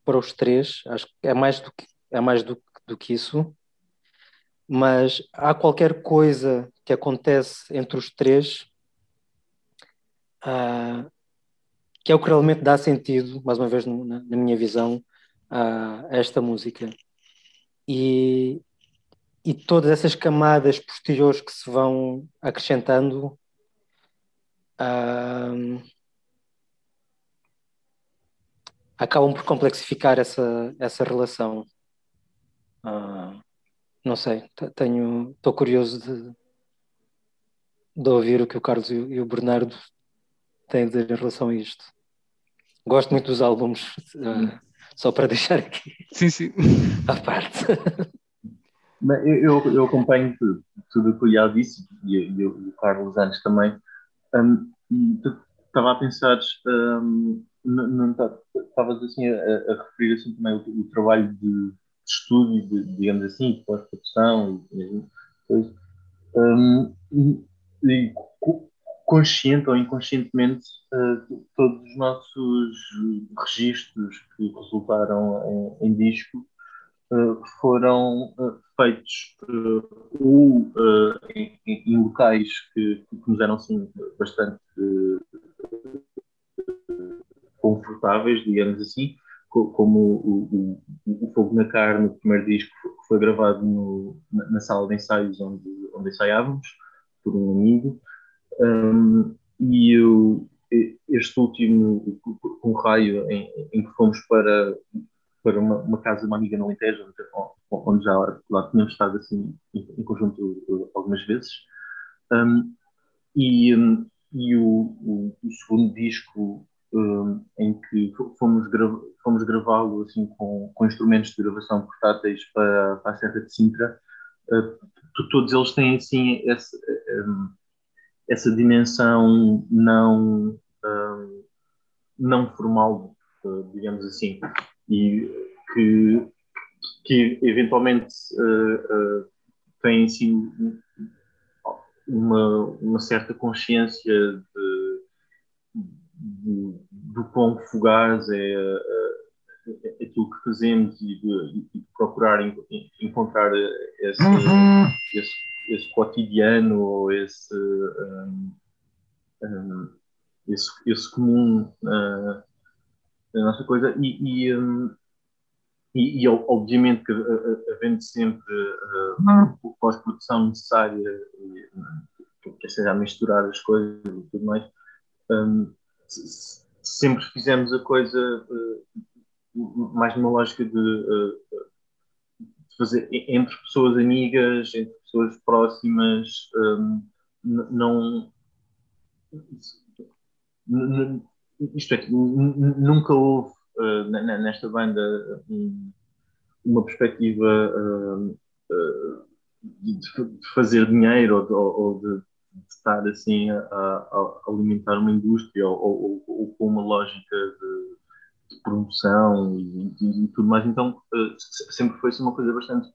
para os três, acho que é mais do que, é mais do, do que isso, mas há qualquer coisa que acontece entre os três uh, que é o que realmente dá sentido, mais uma vez na, na minha visão, uh, a esta música. E, e todas essas camadas posteriores que se vão acrescentando uh, acabam por complexificar essa, essa relação. Uh, não sei, tenho, estou curioso de, de ouvir o que o Carlos e, e, o Bernardo têm a dizer em relação a isto. Gosto muito dos álbuns, uh, só para deixar aqui. Sim, sim. À parte. Eu, eu acompanho tudo, tudo o que o Ial disse e, e, o Carlos antes também. Um, estava a pensar, um, estavas assim a, a, referir assim também o, o trabalho de de estúdio, de, digamos assim, de pós-produção, um, e consciente ou inconscientemente, uh, todos os nossos registros que resultaram em, em disco uh, foram uh, feitos ou em, em, locais que, que, nos eram assim, bastante confortáveis, digamos assim, como o, o, Fogo na Carne, o primeiro disco, que foi gravado no, na, sala de ensaios onde, onde ensaiávamos, por um amigo. Um, e eu, este último, com um raio, em, em, que fomos para, para uma, uma casa de uma amiga no Alentejo, onde, onde já lá tínhamos estado assim em, em conjunto algumas vezes. Um, e, e o, o, o segundo disco um, em que fomos, gra fomos gravá-lo assim, com, com instrumentos de gravação portáteis para, para a Serra de Sintra. Uh, todos eles têm assim, essa, um, essa dimensão não, um, não formal, uh, digamos assim, e que, que eventualmente uh, tem assim, uma, uma certa consciência de do, do quão fugaz é, é, aquilo que fazemos e de, de procurar encontrar esse, uhum. esse, esse, cotidiano ou esse, um, um, esse, esse comum uh, da nossa coisa e, e, um, e, e, obviamente que havendo sempre uh, pós-produção necessária que seja a misturar as coisas e tudo mais um, sempre fizemos a coisa uh, mais numa lógica de, uh, de, fazer entre pessoas amigas, entre pessoas próximas, um, não, isto é, nunca houve uh, nesta banda um, uma perspectiva uh, de, fazer dinheiro ou de, de estar assim a, a, alimentar uma indústria ou, ou, ou com uma lógica de, de promoção e, e, e, tudo mais. Então sempre foi uma coisa bastante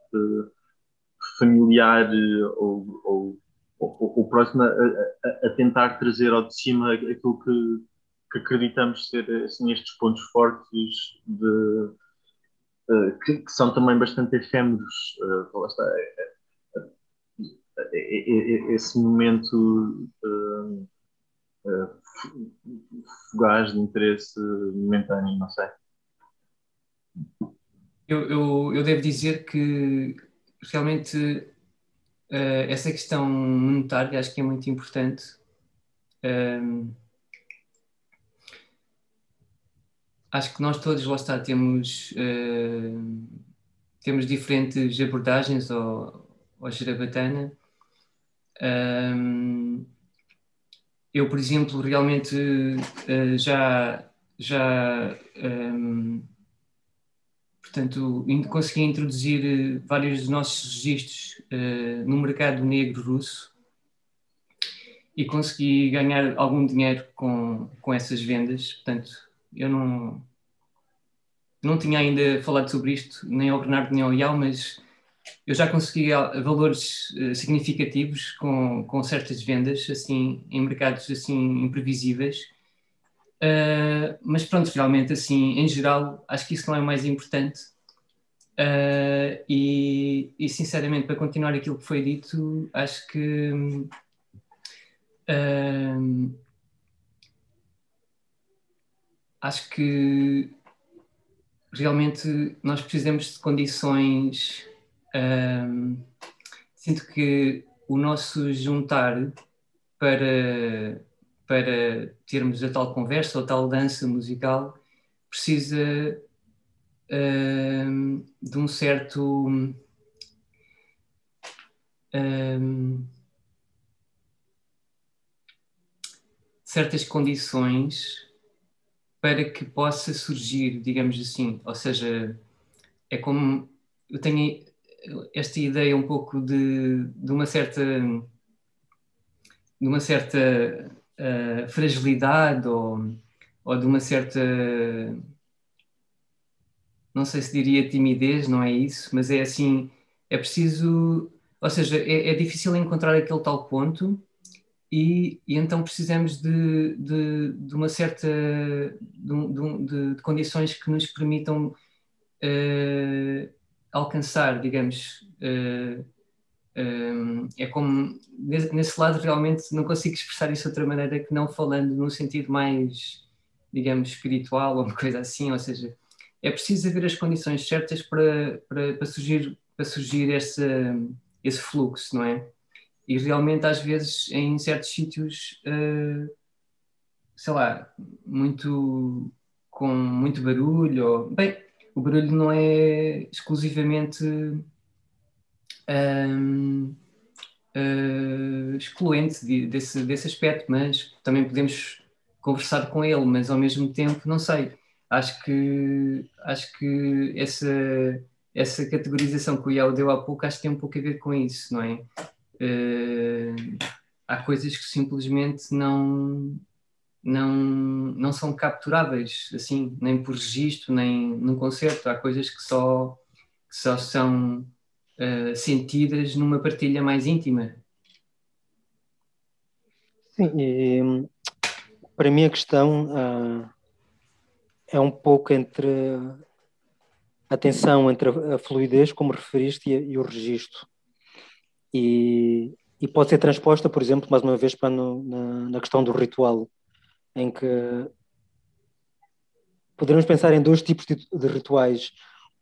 familiar ou, ou, ou, próxima a, a, tentar trazer ao de cima aquilo que, que acreditamos ser assim, estes pontos fortes de, uh, que, que, são também bastante efêmeros. Uh, esse momento uh, fugaz de interesse momentâneo, não sei. Eu, eu, eu devo dizer que realmente essa questão monetária acho que é muito importante. Um, acho que nós todos, lá está, temos, uh, temos diferentes abordagens ao, ao Gerabatana. Um, eu, por exemplo, realmente uh, já, já um, portanto, consegui introduzir vários dos nossos registros uh, no mercado negro russo e consegui ganhar algum dinheiro com, com essas vendas. Portanto, eu não, não tinha ainda falado sobre isto, nem ao Bernardo nem ao Ial, mas eu já consegui valores uh, significativos com, com certas vendas, assim, em mercados assim imprevisíveis. Uh, mas pronto, realmente, assim, em geral, acho que isso não é o mais importante. Uh, e, e, sinceramente, para continuar aquilo que foi dito, acho que uh, acho que realmente nós precisamos de condições. Um, sinto que o nosso juntar para, para termos a tal conversa ou tal dança musical precisa um, de um certo. Um, certas condições para que possa surgir, digamos assim, ou seja, é como eu tenho esta ideia um pouco de, de uma certa de uma certa uh, fragilidade ou, ou de uma certa não sei se diria timidez, não é isso, mas é assim, é preciso, ou seja, é, é difícil encontrar aquele tal ponto e, e, então precisamos de, de, de uma certa de, de, condições que nos permitam uh, alcançar, digamos, uh, um, é como nesse lado realmente não consigo expressar isso de outra maneira que não falando num sentido mais, digamos, espiritual ou uma coisa assim, ou seja, é preciso haver as condições certas para, para, para surgir, para surgir esse, esse fluxo, não é? E realmente, às vezes, em certos sítios, uh, sei lá, muito com muito barulho. Ou, bem, o barulho não é exclusivamente um, uh, eh, excluente de, desse, desse aspecto, mas também podemos conversar com ele, mas ao mesmo tempo, não sei. Acho que, acho que essa, essa categorização que o Iau deu há pouco acho que tem um pouco a ver com isso, não é? uh, há coisas que simplesmente não, não, não são capturáveis, assim, nem por registro, nem num concerto. Há coisas que só, que só são uh, sentidas numa partilha mais íntima. Sim, e para mim a questão uh, é um pouco entre a tensão entre a, fluidez, como referiste, e, e o registro e, e pode ser transposta, por exemplo, mais uma vez para no, na, na questão do ritual, em que poderemos pensar em dois tipos de, de, rituais.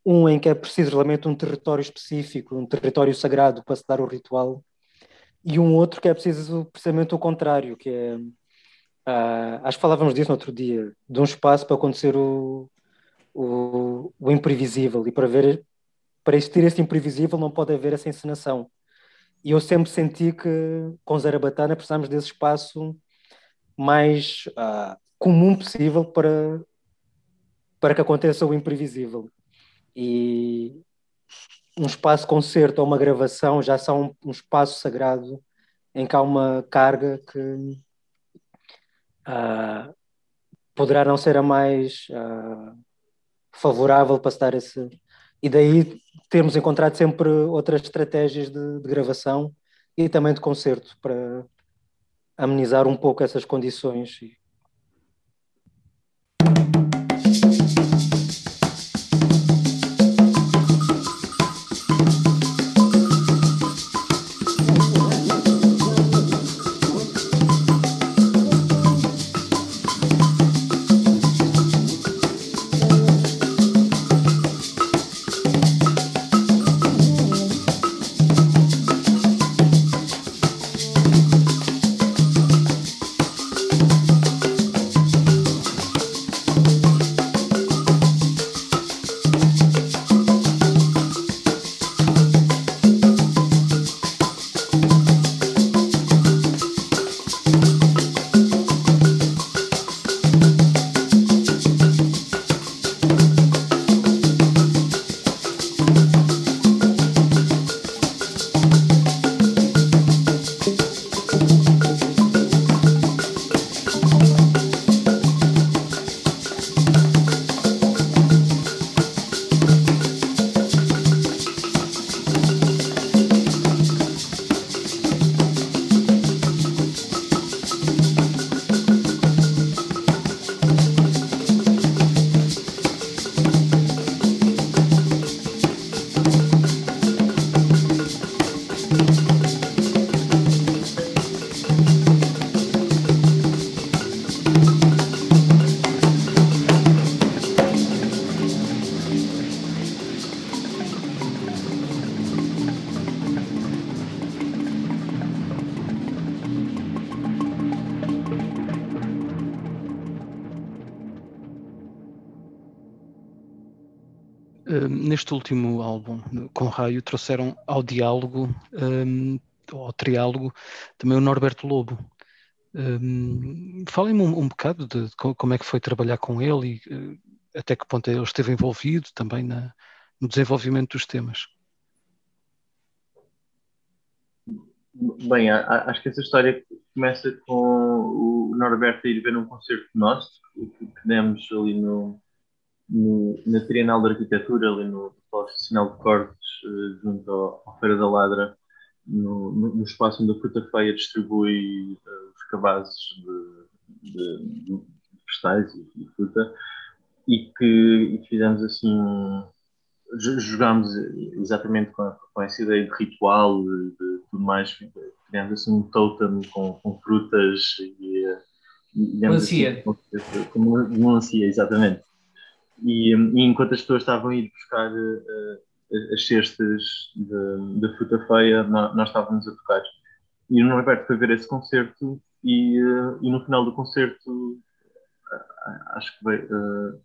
Um em que é preciso realmente um território específico, um território sagrado para se dar o ritual, e um outro que é preciso precisamente o contrário, que é. Uh, acho que falávamos disso no outro dia, de um espaço para acontecer o, o, o imprevisível, e para ver para existir esse imprevisível não pode haver essa encenação. E eu sempre senti que com Zarabatana precisamos desse espaço mais uh, comum possível para, para que aconteça o imprevisível. E um espaço concerto ou uma gravação já são um, um espaço sagrado em que há uma carga que uh, poderá não ser a mais uh, favorável para se dar esse. E daí termos encontrado sempre outras estratégias de, de gravação e também de concerto para amenizar um pouco essas condições. Neste último álbum, com Raio, trouxeram ao diálogo, um, ao triálogo, também o Norberto Lobo. Um, Falem-me um, um, bocado de como é que foi trabalhar com ele e uh, até que ponto ele esteve envolvido também na, no desenvolvimento dos temas. Bem, acho que essa história começa com o Norberto ir ver um concerto nosso, que demos ali no, no, na Trienal de Arquitetura, ali no Polo Nacional de Cortes, uh, junto ao, ao, Feira da Ladra, no, no, espaço onde a Fruta Feia distribui uh, os cabazes de, de, de vegetais e, e, fruta, e que e fizemos assim, jogámos exatamente com, com, essa ideia de ritual, de, de tudo mais, fizemos assim um totem com, com frutas e. e melancia. Assim, como melancia, exatamente. E, e, enquanto as pessoas estavam a ir buscar uh, as cestas de fruta feia, nós, nós, estávamos a tocar. E o Norberto foi ver esse concerto e, uh, e no final do concerto uh, acho que veio,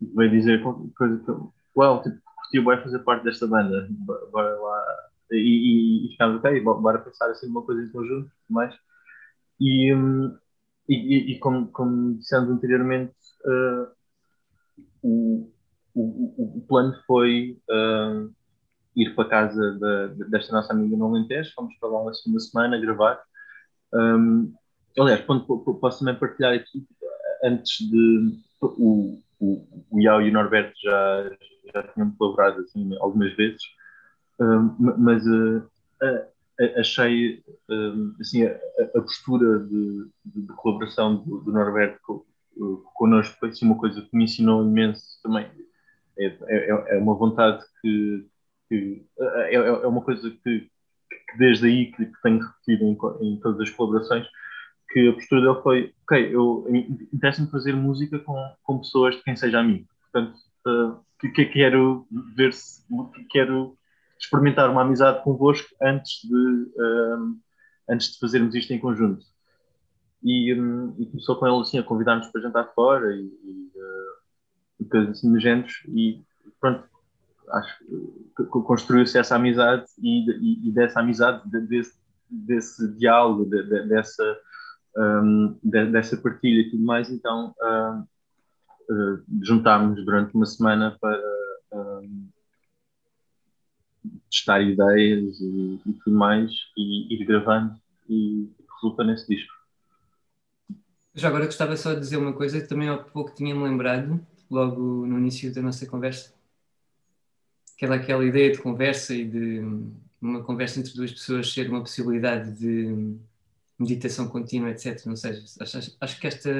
veio dizer coisa que uau, tipo, curtiu bem fazer parte desta banda, bora lá e, e, e ficámos ok, bora pensar assim numa coisa em conjunto mais. E, um, e, e, como, como dissemos anteriormente, uh, o, o, o, plano foi uh, ir para casa da, desta nossa amiga no Alentejo, fomos para lá uma segunda semana gravar. Um, aliás, posso também partilhar aqui, antes de. O, o, o Iau e o Norberto já, já tinham colaborado assim, algumas vezes, um, mas uh, achei assim, a, a postura de, de, de colaboração do, do Norberto connosco foi assim, uma coisa que me ensinou imenso também. É, é, é uma vontade que, que é, é, uma coisa que, que desde aí que, que tenho repetido em, em, todas as colaborações, que a postura dele foi, ok, eu interessa-me fazer música com, com pessoas de quem seja amigo. Portanto, uh, que, que quero ver se quero experimentar uma amizade convosco antes de, uh, antes de fazermos isto em conjunto e, e começou com ele assim a convidar-nos para jantar fora e, e, uh, e coisas assim e pronto, acho que construiu-se essa amizade e, e, dessa amizade, desse, desse diálogo, de, de, dessa um, de, dessa partilha e tudo mais, então uh, uh, juntámos durante uma semana para uh, testar ideias e, e, tudo mais e ir gravando e resulta nesse disco. Já agora gostava só de dizer uma coisa que também há pouco tinha-me lembrado, logo no início da nossa conversa, que era aquela ideia de conversa e de uma conversa entre duas pessoas ser uma possibilidade de meditação contínua, etc. Não sei, acho, acho que esta,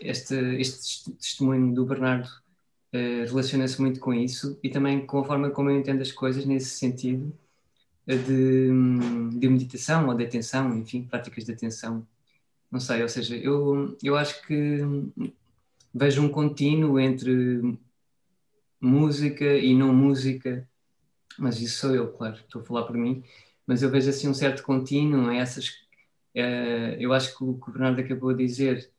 esta, este testemunho do Bernardo uh, relaciona-se muito com isso e também com a forma como eu entendo as coisas nesse sentido uh, de, de meditação ou de atenção, enfim, práticas de atenção. Não sei, ou seja, eu, eu acho que vejo um contínuo entre música e não música, mas isso sou eu, claro, estou a falar por mim, mas eu vejo assim um certo contínuo essas. Uh, eu acho que o que o Bernardo acabou de dizer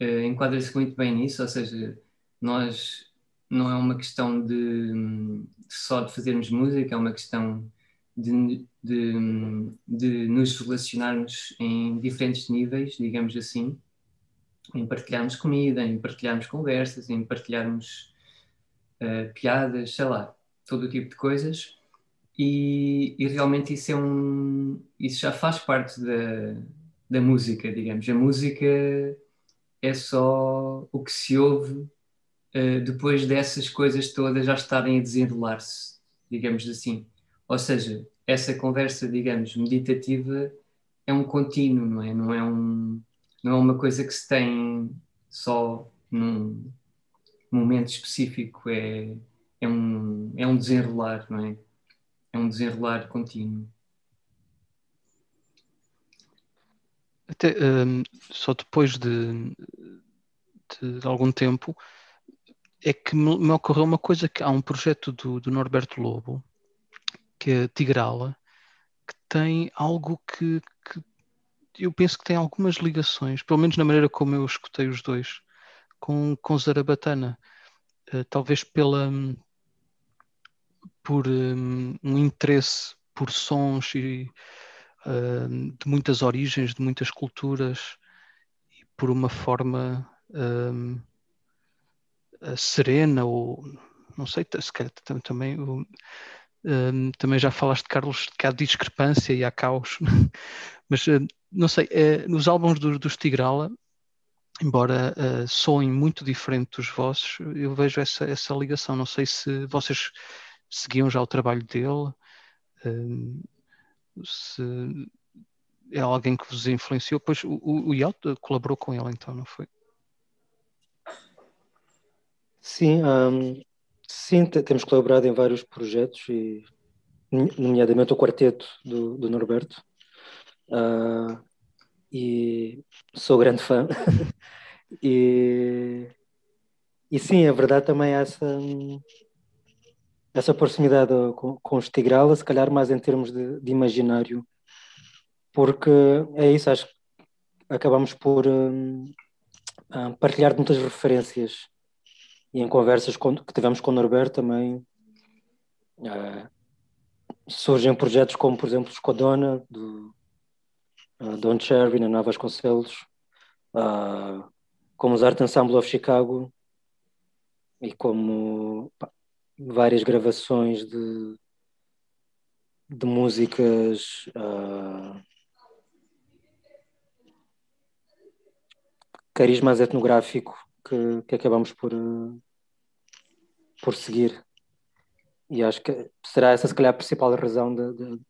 uh, enquadra-se muito bem nisso, ou seja, nós não é uma questão de só de fazermos música, é uma questão de, de, de nos relacionarmos em diferentes níveis, digamos assim, em partilharmos comida, em partilharmos conversas, em partilharmos uh, piadas, sei lá, todo o tipo de coisas e, e, realmente isso é um isso já faz parte da, da música, digamos. A música é só o que se ouve uh, depois dessas coisas todas já estarem a desenrolar-se, digamos assim. Ou seja, essa conversa, digamos, meditativa é um contínuo, não é? Não é, um, não é uma coisa que se tem só num momento específico, é, é, um, é um desenrolar, não é? é um desenrolar contínuo. Até, um, só depois de, de, algum tempo é que me, me, ocorreu uma coisa que há um projeto do, do Norberto Lobo que é Tigrala que tem algo que, que eu penso que tem algumas ligações, pelo menos na maneira como eu escutei os dois, com, com Zarabatana. Uh, talvez pela, por um, um interesse por sons e, uh, de muitas origens, de muitas culturas, e por uma forma um, serena ou não sei, se calhar também um, também já falaste, Carlos, que há discrepância e há caos, mas uh, não sei, uh, nos álbuns do, dos Tigrala, embora uh, soem muito diferente dos vossos, eu vejo essa, essa ligação. Não sei se vocês seguiam já o trabalho dele? se é alguém que vos influenciou? Pois o, o Yacht colaborou com ele, então, não foi? Sim, um, sim, temos colaborado em vários projetos, e, nomeadamente o quarteto do, do Norberto. Uh, e sou grande fã. e, e sim, a verdade também é essa essa proximidade com, com os Tigrala, se calhar mais em termos de, de, imaginário, porque é isso, acho que acabamos por um, um, partilhar muitas referências e em conversas com, que tivemos com o Norberto também uh, surgem projetos como, por exemplo, Escodona, do uh, Don Cherry, na Nova Vasconcelos, uh, como os Art Ensemble of Chicago e como pá, várias gravações de, de músicas uh, carismas etnográfico que, que acabamos por, uh, por seguir. E acho que será essa, se calhar, a principal razão de, de,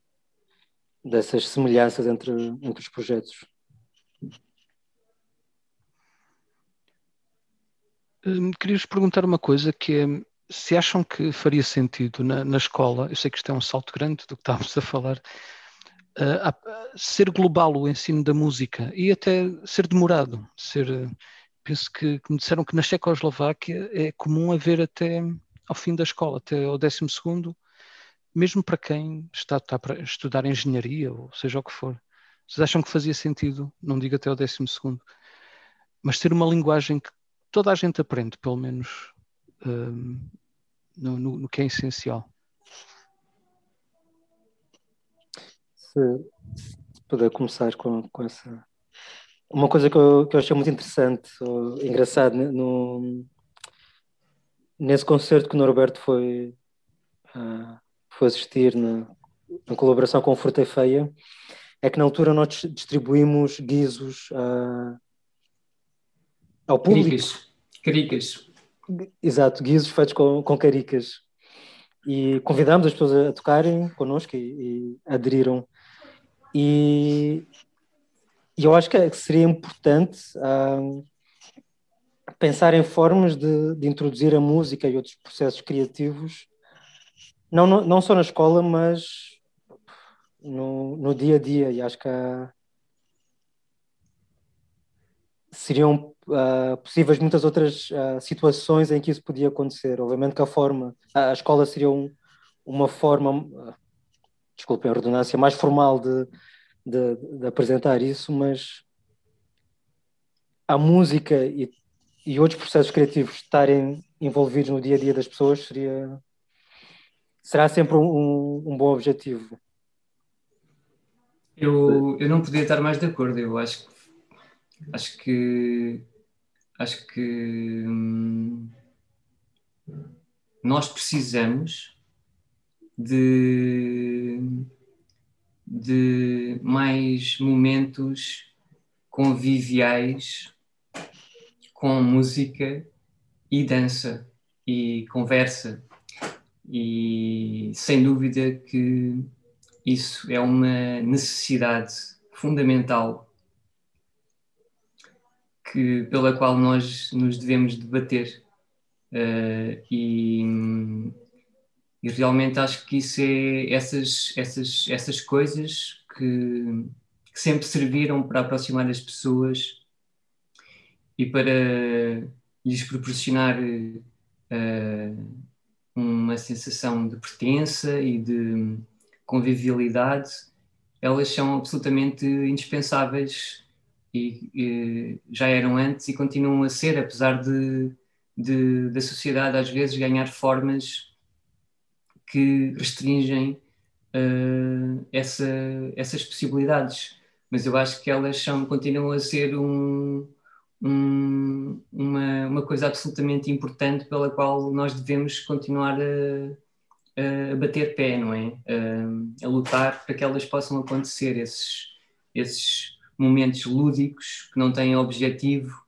dessas semelhanças entre, entre os projetos. Hum, Queria-vos perguntar uma coisa que é se acham que faria sentido na, na, escola, eu sei que isto é um salto grande do que estávamos a falar, uh, ser global o ensino da música e até ser demorado. Ser, uh, penso que, que, me disseram que na Checoslováquia é comum haver até ao fim da escola, até ao décimo segundo, mesmo para quem está, está para estudar engenharia ou seja o que for. Vocês acham que fazia sentido, não digo até ao décimo segundo, mas ter uma linguagem que toda a gente aprende, pelo menos uh, no, no, no, que é essencial. Se, se puder começar com, com essa uma coisa que eu, que eu achei muito interessante, ou engraçado, no, nesse concerto que o Norberto foi, uh, foi assistir na, na colaboração com Fruta e Feia, é que na altura nós distribuímos guizos uh, ao público. Caricas. Caricas. Exato, guizos feitos com, com caricas. E convidámos as pessoas a tocarem connosco e, e aderiram. E, e eu acho que seria importante uh, pensar em formas de, de, introduzir a música e outros processos criativos, não, não, só na escola, mas no, no dia a dia. E acho que há, seriam uh, possíveis muitas outras uh, situações em que isso podia acontecer. Obviamente que a forma, a escola seria um, uma forma, uh, desculpem a redundância, mais formal de, de, de, apresentar isso, mas a música e, e outros processos criativos estarem envolvidos no dia a dia das pessoas seria será sempre um, um bom objetivo. Eu, eu não podia estar mais de acordo. Eu acho, acho que acho que hum, nós precisamos de, de mais momentos conviviais com música e dança e conversa. E sem dúvida que isso é uma necessidade fundamental que, pela qual nós nos devemos debater. Uh, e, e, realmente acho que isso é essas, essas, essas coisas que, que sempre serviram para aproximar as pessoas e para lhes proporcionar uh, uma sensação de pertença e de convivialidade, elas são absolutamente indispensáveis e, e, já eram antes e continuam a ser, apesar de, de, da sociedade às vezes ganhar formas que restringem uh, essa, essas possibilidades. Mas eu acho que elas são, continuam a ser um, um, uma, uma coisa absolutamente importante pela qual nós devemos continuar a, a bater pé, não é? A, a, lutar para que elas possam acontecer, esses, esses momentos lúdicos que não têm objetivo,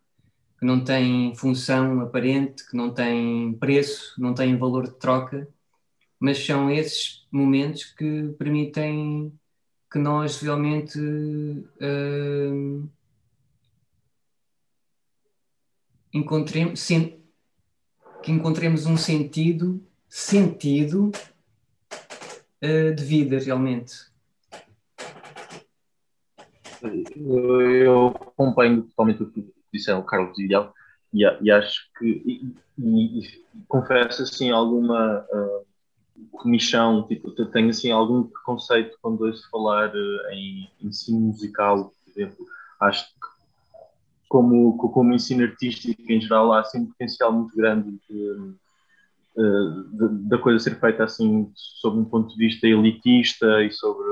que não têm função aparente, que não têm preço, não têm valor de troca, mas são esses momentos que permitem que nós realmente uh, encontremos, que encontremos um sentido sentido uh, de vida, realmente. Eu acompanho totalmente o que disseram o Carlos Miguel e, e acho que, e, e, confesso assim, alguma uh, comichão, tipo, tenho assim algum preconceito quando ouço falar uh, em ensino musical, por exemplo. Acho que como, como ensino artístico em geral há assim um potencial muito grande de, da coisa ser feita assim sob um ponto de vista elitista e sobre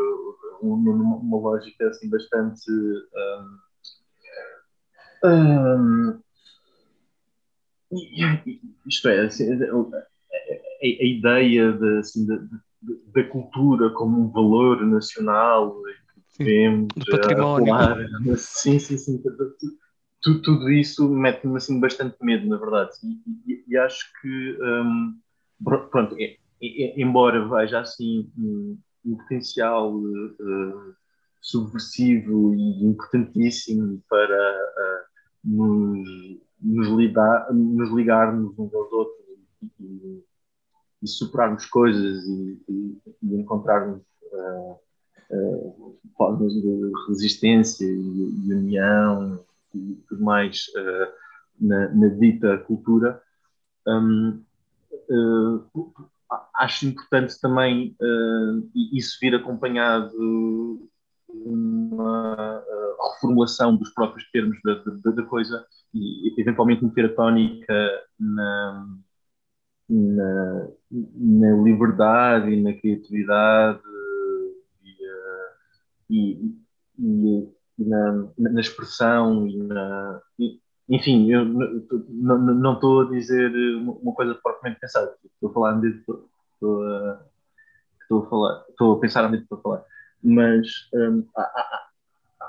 uma, uma lógica assim bastante um, um, isto é assim, a, ideia de, assim, de, de, da cultura como um valor nacional que devemos património. sim, sim, sim tudo, tudo isso mete-me assim bastante medo, na verdade. E, e, e acho que, um, pronto, é, é, embora veja assim um, um potencial uh, subversivo e importantíssimo para uh, nos, nos, lidar, nos ligarmos uns aos outros e, e superarmos coisas e, e encontrarmos uh, formas de resistência e, união e tudo mais uh, na, na, dita cultura, um, uh, acho importante também uh, isso vir acompanhado de uma reformulação dos próprios termos da, da, da, coisa e eventualmente meter a tónica na, na, na liberdade e na criatividade e, e, e e na, na, expressão e na. E, enfim, eu não estou a dizer uma coisa propriamente pensada, estou a falar estou, a, estou a falar, estou a pensar onde estou a falar, mas um, há,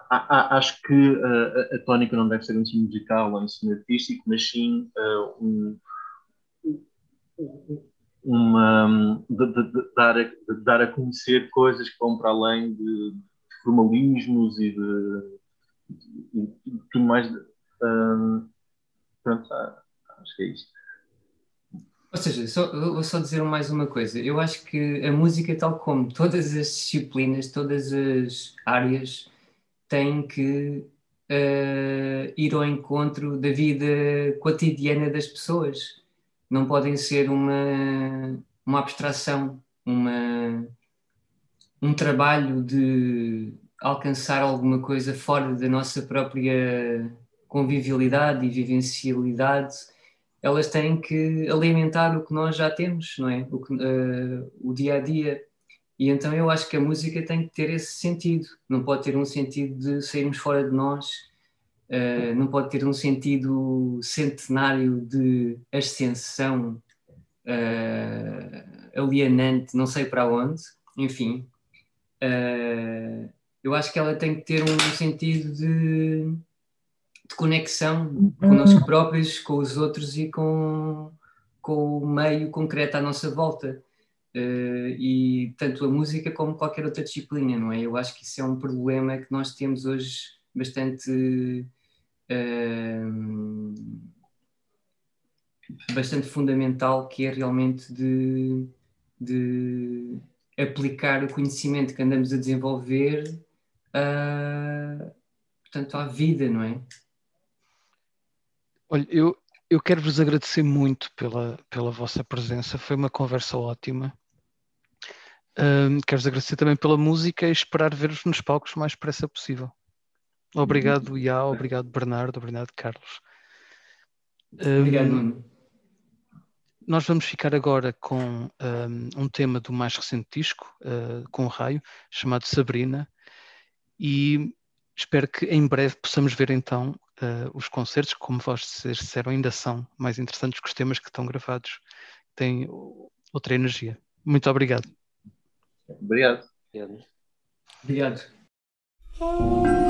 há, há, acho que uh, a, tónica não deve ser um ensino musical ou um ensino artístico, mas sim uh, um, uma, de, de, de, dar a, de dar a conhecer coisas que vão para além de, formalismos e de, tudo mais. Um, pronto, acho que é isto. Ou seja, só, vou só dizer mais uma coisa. Eu acho que a música, tal como todas as disciplinas, todas as áreas, tem que uh, ir ao encontro da vida cotidiana das pessoas. Não podem ser uma, uma abstração, uma, um trabalho de alcançar alguma coisa fora da nossa própria convivialidade e vivencialidade, elas têm que alimentar o que nós já temos, não é? O, que, uh, o dia a dia. E então eu acho que a música tem que ter esse sentido, não pode ter um sentido de sairmos fora de nós, uh, não pode ter um sentido centenário de ascensão uh, alienante, não sei para onde, enfim. Uh, eu acho que ela tem que ter um sentido de, de conexão connosco próprios, com os outros e com, com o meio concreto à nossa volta. Uh, e tanto a música como qualquer outra disciplina, não é? Eu acho que isso é um problema que nós temos hoje bastante uh, bastante fundamental, que é realmente de, de aplicar o conhecimento que andamos a desenvolver uh, portanto, à vida, não é? Olha, eu, eu quero vos agradecer muito pela, pela vossa presença, foi uma conversa ótima. Um, quero-vos agradecer também pela música e esperar ver-vos nos palcos o mais depressa possível. Obrigado, Iá, obrigado, Bernardo, obrigado, Carlos. Obrigado, Nuno. Nós vamos ficar agora com um, um tema do mais recente disco, uh, com o Raio, chamado Sabrina, e espero que em breve possamos ver então uh, os concertos, como vocês disseram, ainda são mais interessantes que os temas que estão gravados, têm outra energia. Muito obrigado. Obrigado. Obrigado. obrigado.